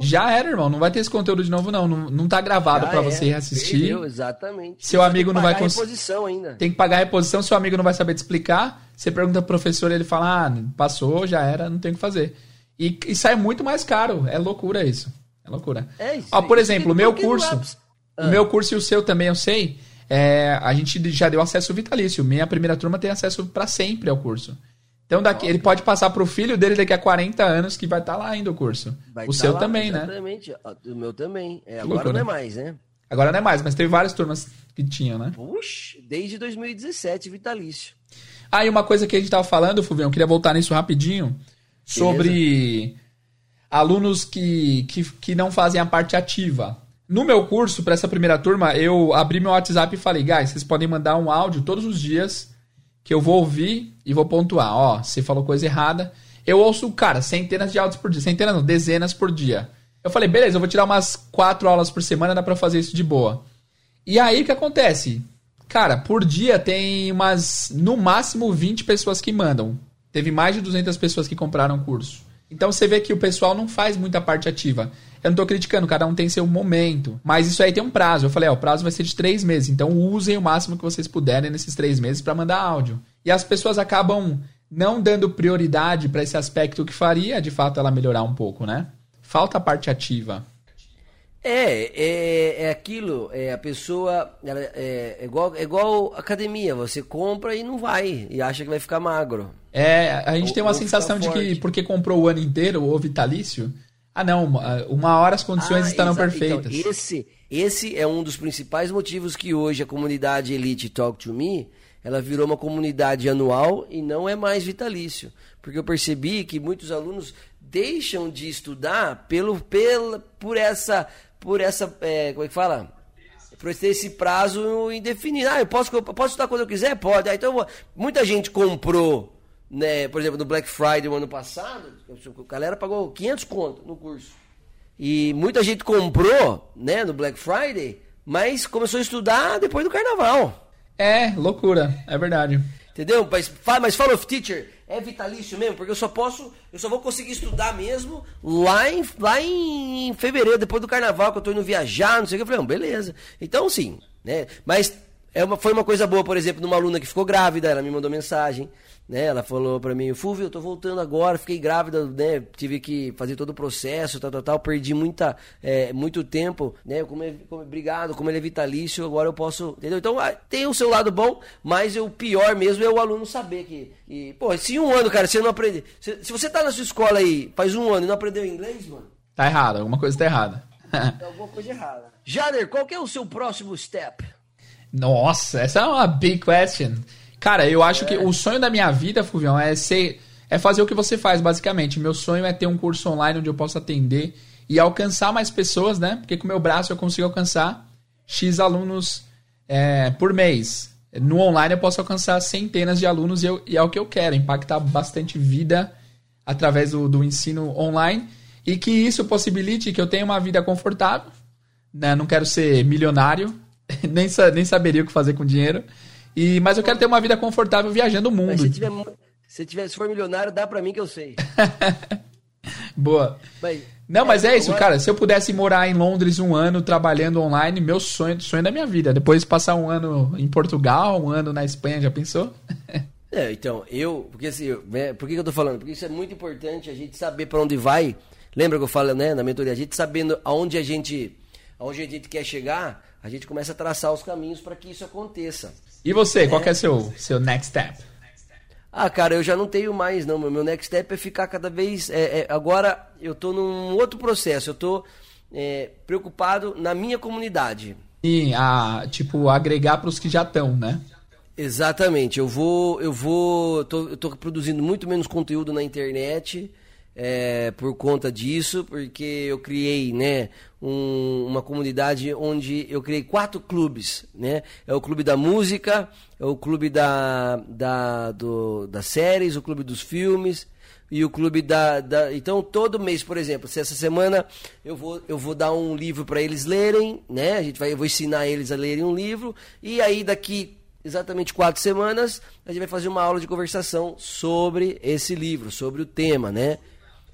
Já era, irmão. Não vai ter esse conteúdo de novo, não. Não, não tá gravado para você reassistir. Perdeu, exatamente. Seu amigo não vai conseguir. reposição ainda. Tem que pagar a reposição, seu amigo não vai saber te explicar. Você pergunta pro professor, ele fala: ah, passou, já era, não tem o que fazer. E, e sai muito mais caro. É loucura isso. É loucura. É isso. Ó, por exemplo, o meu curso. O meu curso e o seu também, eu sei. É, a gente já deu acesso vitalício. Minha primeira turma tem acesso para sempre ao curso. Então daqui, ele pode passar para o filho dele daqui a 40 anos que vai estar tá lá ainda o curso. Vai o tá seu lá, também, exatamente. né? Exatamente. O meu também. É, agora loucura. não é mais, né? Agora não é mais, mas teve várias turmas que tinham, né? Puxa, desde 2017, vitalício. Ah, e uma coisa que a gente estava falando, Fulvio, eu queria voltar nisso rapidinho, sobre Beleza. alunos que, que, que não fazem a parte ativa. No meu curso, para essa primeira turma, eu abri meu WhatsApp e falei, guys, vocês podem mandar um áudio todos os dias que eu vou ouvir e vou pontuar. Ó, você falou coisa errada. Eu ouço, cara, centenas de áudios por dia. Centenas não, dezenas por dia. Eu falei, beleza, eu vou tirar umas quatro aulas por semana, dá pra fazer isso de boa. E aí o que acontece? Cara, por dia tem umas, no máximo, 20 pessoas que mandam. Teve mais de 200 pessoas que compraram o curso. Então você vê que o pessoal não faz muita parte ativa. Eu não tô criticando, cada um tem seu momento. Mas isso aí tem um prazo. Eu falei, ó, o prazo vai ser de três meses. Então usem o máximo que vocês puderem nesses três meses para mandar áudio. E as pessoas acabam não dando prioridade para esse aspecto que faria, de fato, ela melhorar um pouco, né? Falta a parte ativa. É, é, é aquilo, é a pessoa, ela, é, é, igual, é igual academia, você compra e não vai, e acha que vai ficar magro. É, a gente ou, tem uma sensação de que porque comprou o ano inteiro ou vitalício, ah, não, uma, uma hora as condições ah, estarão então, perfeitas. Então, esse, esse é um dos principais motivos que hoje a comunidade Elite Talk to Me ela virou uma comunidade anual e não é mais vitalício. Porque eu percebi que muitos alunos deixam de estudar pelo, pela, por essa. Por essa. É, como é que fala? Por esse prazo indefinido. Ah, eu posso, eu posso estudar quando eu quiser? Pode. Ah, então, muita gente comprou né, por exemplo, no Black Friday o ano passado, a galera pagou 500 conto no curso. E muita gente comprou, né, no Black Friday, mas começou a estudar depois do carnaval. É, loucura, é verdade. Entendeu? Mas, mas Fall of Teacher é vitalício mesmo, porque eu só posso, eu só vou conseguir estudar mesmo lá em, lá em fevereiro, depois do carnaval, que eu tô indo viajar, não sei o que. Eu falei, não, beleza. Então, sim, né? Mas é uma, foi uma coisa boa, por exemplo, numa aluna que ficou grávida, ela me mandou mensagem. Né, ela falou para mim, Fulvio, eu tô voltando agora, fiquei grávida, né, tive que fazer todo o processo, tal, tal, tal, perdi muita, é, muito tempo, né, como, é, como, obrigado, como ele é vitalício, agora eu posso, entendeu? Então ah, tem o seu lado bom, mas o pior mesmo é o aluno saber que, e, pô, se um ano, cara, você não aprender, se, se, você tá na sua escola aí, faz um ano e não aprendeu inglês, mano... Tá errado, alguma coisa tá errada. Alguma coisa errada. Jader, qual que é o seu próximo step? Nossa, essa é uma big question. Cara, eu acho é. que o sonho da minha vida, Fulvião, é ser. É fazer o que você faz, basicamente. Meu sonho é ter um curso online onde eu possa atender e alcançar mais pessoas, né? Porque com o meu braço eu consigo alcançar X alunos é, por mês. No online eu posso alcançar centenas de alunos e, eu, e, é o que eu quero, impactar bastante vida através do, do ensino online e que isso possibilite que eu tenha uma vida confortável. Né? Não quero ser milionário, nem, nem saberia o que fazer com dinheiro. E, mas eu quero ter uma vida confortável viajando o mundo. Mas se tiver, se tiver, se for milionário, dá pra mim que eu sei. Boa. Mas, não, mas é, é isso, agora... cara. Se eu pudesse morar em Londres um ano trabalhando online, meu sonho, sonho da minha vida. Depois passar um ano em Portugal, um ano na Espanha, já pensou? é, então, eu. Porque assim, né, por que eu tô falando? Porque isso é muito importante a gente saber para onde vai. Lembra que eu falo, né, na mentoria? A gente sabendo aonde a gente, aonde a gente quer chegar, a gente começa a traçar os caminhos para que isso aconteça. E você, qual é o seu, seu next step? Ah, cara, eu já não tenho mais, não. Meu next step é ficar cada vez. É, é, agora eu tô num outro processo. Eu tô é, preocupado na minha comunidade. E a, tipo, agregar para os que já estão, né? Exatamente. Eu vou. Eu vou. Tô, eu tô produzindo muito menos conteúdo na internet. É, por conta disso, porque eu criei, né, um, uma comunidade onde eu criei quatro clubes, né? É o clube da música, é o clube da, da do, das séries, o clube dos filmes e o clube da, da, então todo mês por exemplo se essa semana eu vou eu vou dar um livro para eles lerem né a gente vai eu vou ensinar eles a lerem um livro e aí daqui exatamente quatro semanas a gente vai fazer uma aula de conversação sobre esse livro sobre o tema né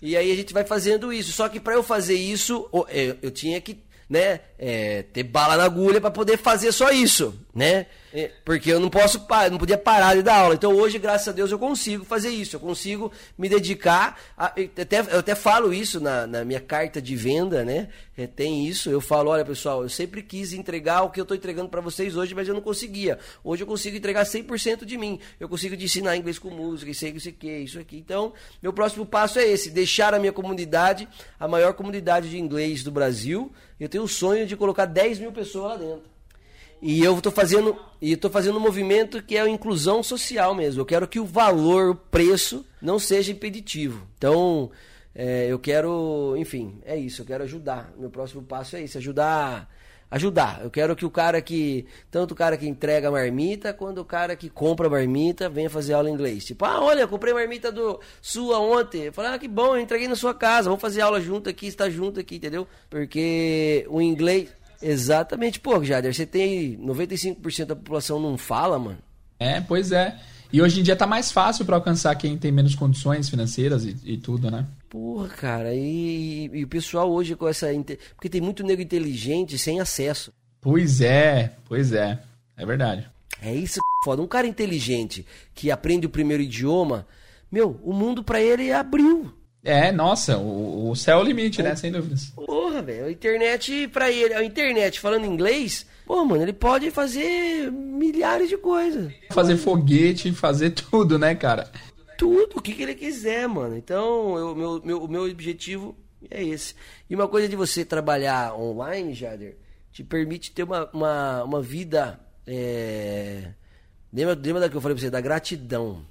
e aí a gente vai fazendo isso. Só que para eu fazer isso, eu, eu tinha que né, é, ter bala na agulha para poder fazer só isso, né? É, porque eu não posso, não podia parar de dar aula. Então hoje, graças a Deus, eu consigo fazer isso. Eu consigo me dedicar. A, até, eu até falo isso na, na minha carta de venda, né? É, tem isso. Eu falo, olha pessoal, eu sempre quis entregar o que eu estou entregando para vocês hoje, mas eu não conseguia. Hoje eu consigo entregar 100% de mim. Eu consigo te ensinar inglês com música, isso aqui, isso aqui, isso aqui. Então, meu próximo passo é esse: deixar a minha comunidade, a maior comunidade de inglês do Brasil. Eu tenho o sonho de colocar 10 mil pessoas lá dentro. E eu estou fazendo, e estou fazendo um movimento que é a inclusão social mesmo. Eu quero que o valor, o preço, não seja impeditivo. Então, é, eu quero, enfim, é isso. Eu quero ajudar. Meu próximo passo é isso, ajudar, ajudar. Eu quero que o cara que, tanto o cara que entrega a marmita, quanto o cara que compra a marmita, venha fazer aula em inglês. Tipo, ah, olha, comprei marmita do sua ontem. Falei, ah, que bom, eu entreguei na sua casa. Vamos fazer aula junto aqui, está junto aqui, entendeu? Porque o inglês Exatamente, pô, Jader, você tem 95% da população não fala, mano. É, pois é. E hoje em dia tá mais fácil para alcançar quem tem menos condições financeiras e, e tudo, né? Porra, cara, e, e, o pessoal hoje com essa. Porque tem muito nego inteligente sem acesso. Pois é, pois é. É verdade. É isso foda. Um cara inteligente que aprende o primeiro idioma, meu, o mundo para ele abriu. É, nossa, o, o céu é o limite, né? Sem dúvidas. Porra, velho. A internet, pra ele, a internet falando inglês, pô, mano, ele pode fazer milhares de coisas. Fazer foguete, fazer tudo, né, cara? Tudo, o que, que ele quiser, mano. Então, eu, meu, meu, o meu objetivo é esse. E uma coisa de você trabalhar online, Jader, te permite ter uma, uma, uma vida. É... Lembra, lembra da que eu falei pra você? Da gratidão.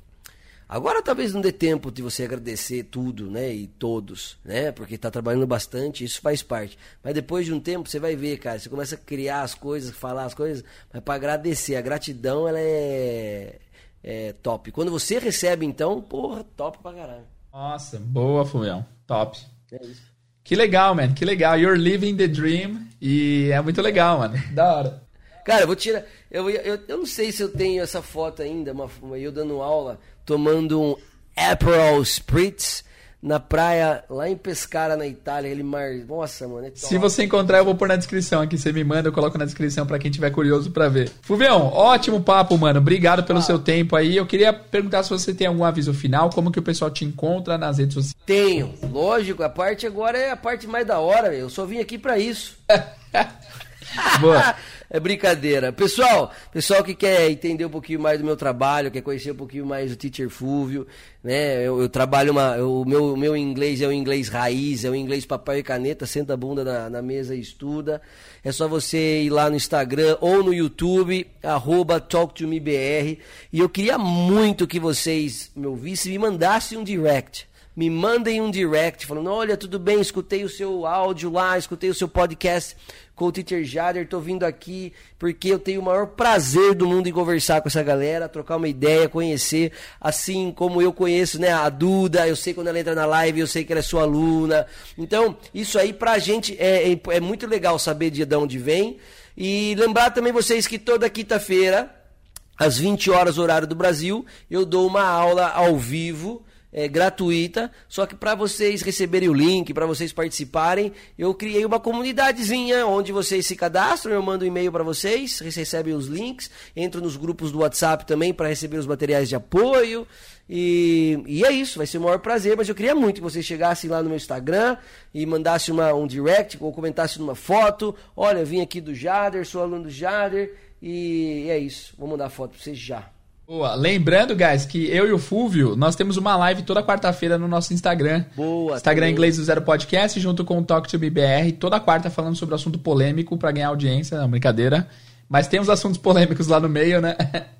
Agora talvez não dê tempo de você agradecer tudo, né? E todos, né? Porque está trabalhando bastante, isso faz parte. Mas depois de um tempo você vai ver, cara, você começa a criar as coisas, falar as coisas, mas para agradecer, a gratidão ela é, é top. Quando você recebe, então, porra, top pra caralho. Nossa, boa, Fumião. Top. É isso. Que legal, man. Que legal. You're living the dream. E é muito legal, mano. Da hora. Cara, eu vou tirar. Eu, eu, eu não sei se eu tenho essa foto ainda, uma, eu dando aula tomando um Aperol Spritz na praia lá em Pescara, na Itália. Ele mar... Nossa, mano. É Se você encontrar, eu vou pôr na descrição aqui. Você me manda, eu coloco na descrição para quem tiver curioso para ver. Fuvião, ótimo papo, mano. Obrigado pelo ah. seu tempo aí. Eu queria perguntar se você tem algum aviso final, como que o pessoal te encontra nas redes sociais. Tenho, lógico. A parte agora é a parte mais da hora. Eu só vim aqui para isso. Boa. É brincadeira. Pessoal, pessoal que quer entender um pouquinho mais do meu trabalho, quer conhecer um pouquinho mais do Teacher Fúvio, né? Eu, eu trabalho uma. O meu, meu inglês é o inglês raiz, é o inglês papel e caneta, senta a bunda na, na mesa e estuda. É só você ir lá no Instagram ou no YouTube, arroba TalkToMeBR. E eu queria muito que vocês me ouvissem e me mandassem um direct me mandem um direct falando: olha, tudo bem, escutei o seu áudio lá, escutei o seu podcast com o Teacher Jader, tô vindo aqui porque eu tenho o maior prazer do mundo em conversar com essa galera, trocar uma ideia, conhecer, assim como eu conheço, né, a Duda, eu sei quando ela entra na live, eu sei que ela é sua aluna. Então, isso aí pra gente é, é, é muito legal saber de onde vem. E lembrar também vocês que toda quinta-feira, às 20 horas, horário do Brasil, eu dou uma aula ao vivo é, gratuita. Só que para vocês receberem o link, para vocês participarem, eu criei uma comunidadezinha onde vocês se cadastram. Eu mando um e-mail para vocês, vocês recebem os links, entro nos grupos do WhatsApp também para receber os materiais de apoio. E, e, é isso, vai ser o maior prazer. Mas eu queria muito que vocês chegassem lá no meu Instagram e mandassem uma, um direct ou comentassem numa foto. Olha, eu vim aqui do Jader, sou aluno do Jader. E é isso, vou mandar a foto para vocês já. Boa. Lembrando, guys, que eu e o Fúvio, nós temos uma live toda quarta-feira no nosso Instagram. Boa. Instagram Inglês do Zero Podcast, junto com o Talk to BBR, toda quarta falando sobre assunto polêmico para ganhar audiência, não, brincadeira. Mas tem uns assuntos polêmicos lá no meio, né?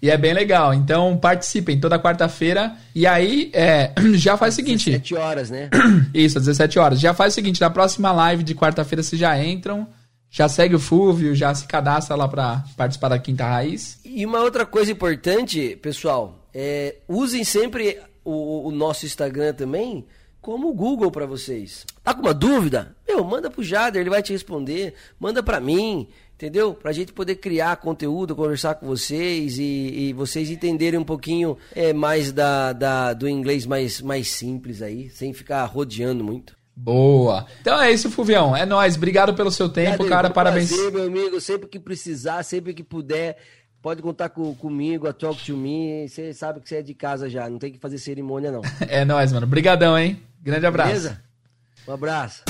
E é bem legal. Então participem toda quarta-feira. E aí, é, já faz o seguinte. 17 horas, né? Isso, às 17 horas. Já faz o seguinte: na próxima live de quarta-feira vocês já entram. Já segue o Fúvio, já se cadastra lá para participar da Quinta Raiz. E uma outra coisa importante, pessoal, é, usem sempre o, o nosso Instagram também como Google para vocês. Tá com uma dúvida? Meu, manda pro Jader, ele vai te responder. Manda para mim, entendeu? Pra gente poder criar conteúdo, conversar com vocês e, e vocês entenderem um pouquinho é, mais da, da, do inglês mais, mais simples aí, sem ficar rodeando muito. Boa. Então é isso, Fuvião. É nós. Obrigado pelo seu tempo, cara. Parabéns. Prazer, meu amigo. Sempre que precisar, sempre que puder, Pode contar com, comigo, a Talk to Me. Você sabe que você é de casa já, não tem que fazer cerimônia, não. é nóis, mano. Obrigadão, hein? Grande abraço. Beleza? Um abraço.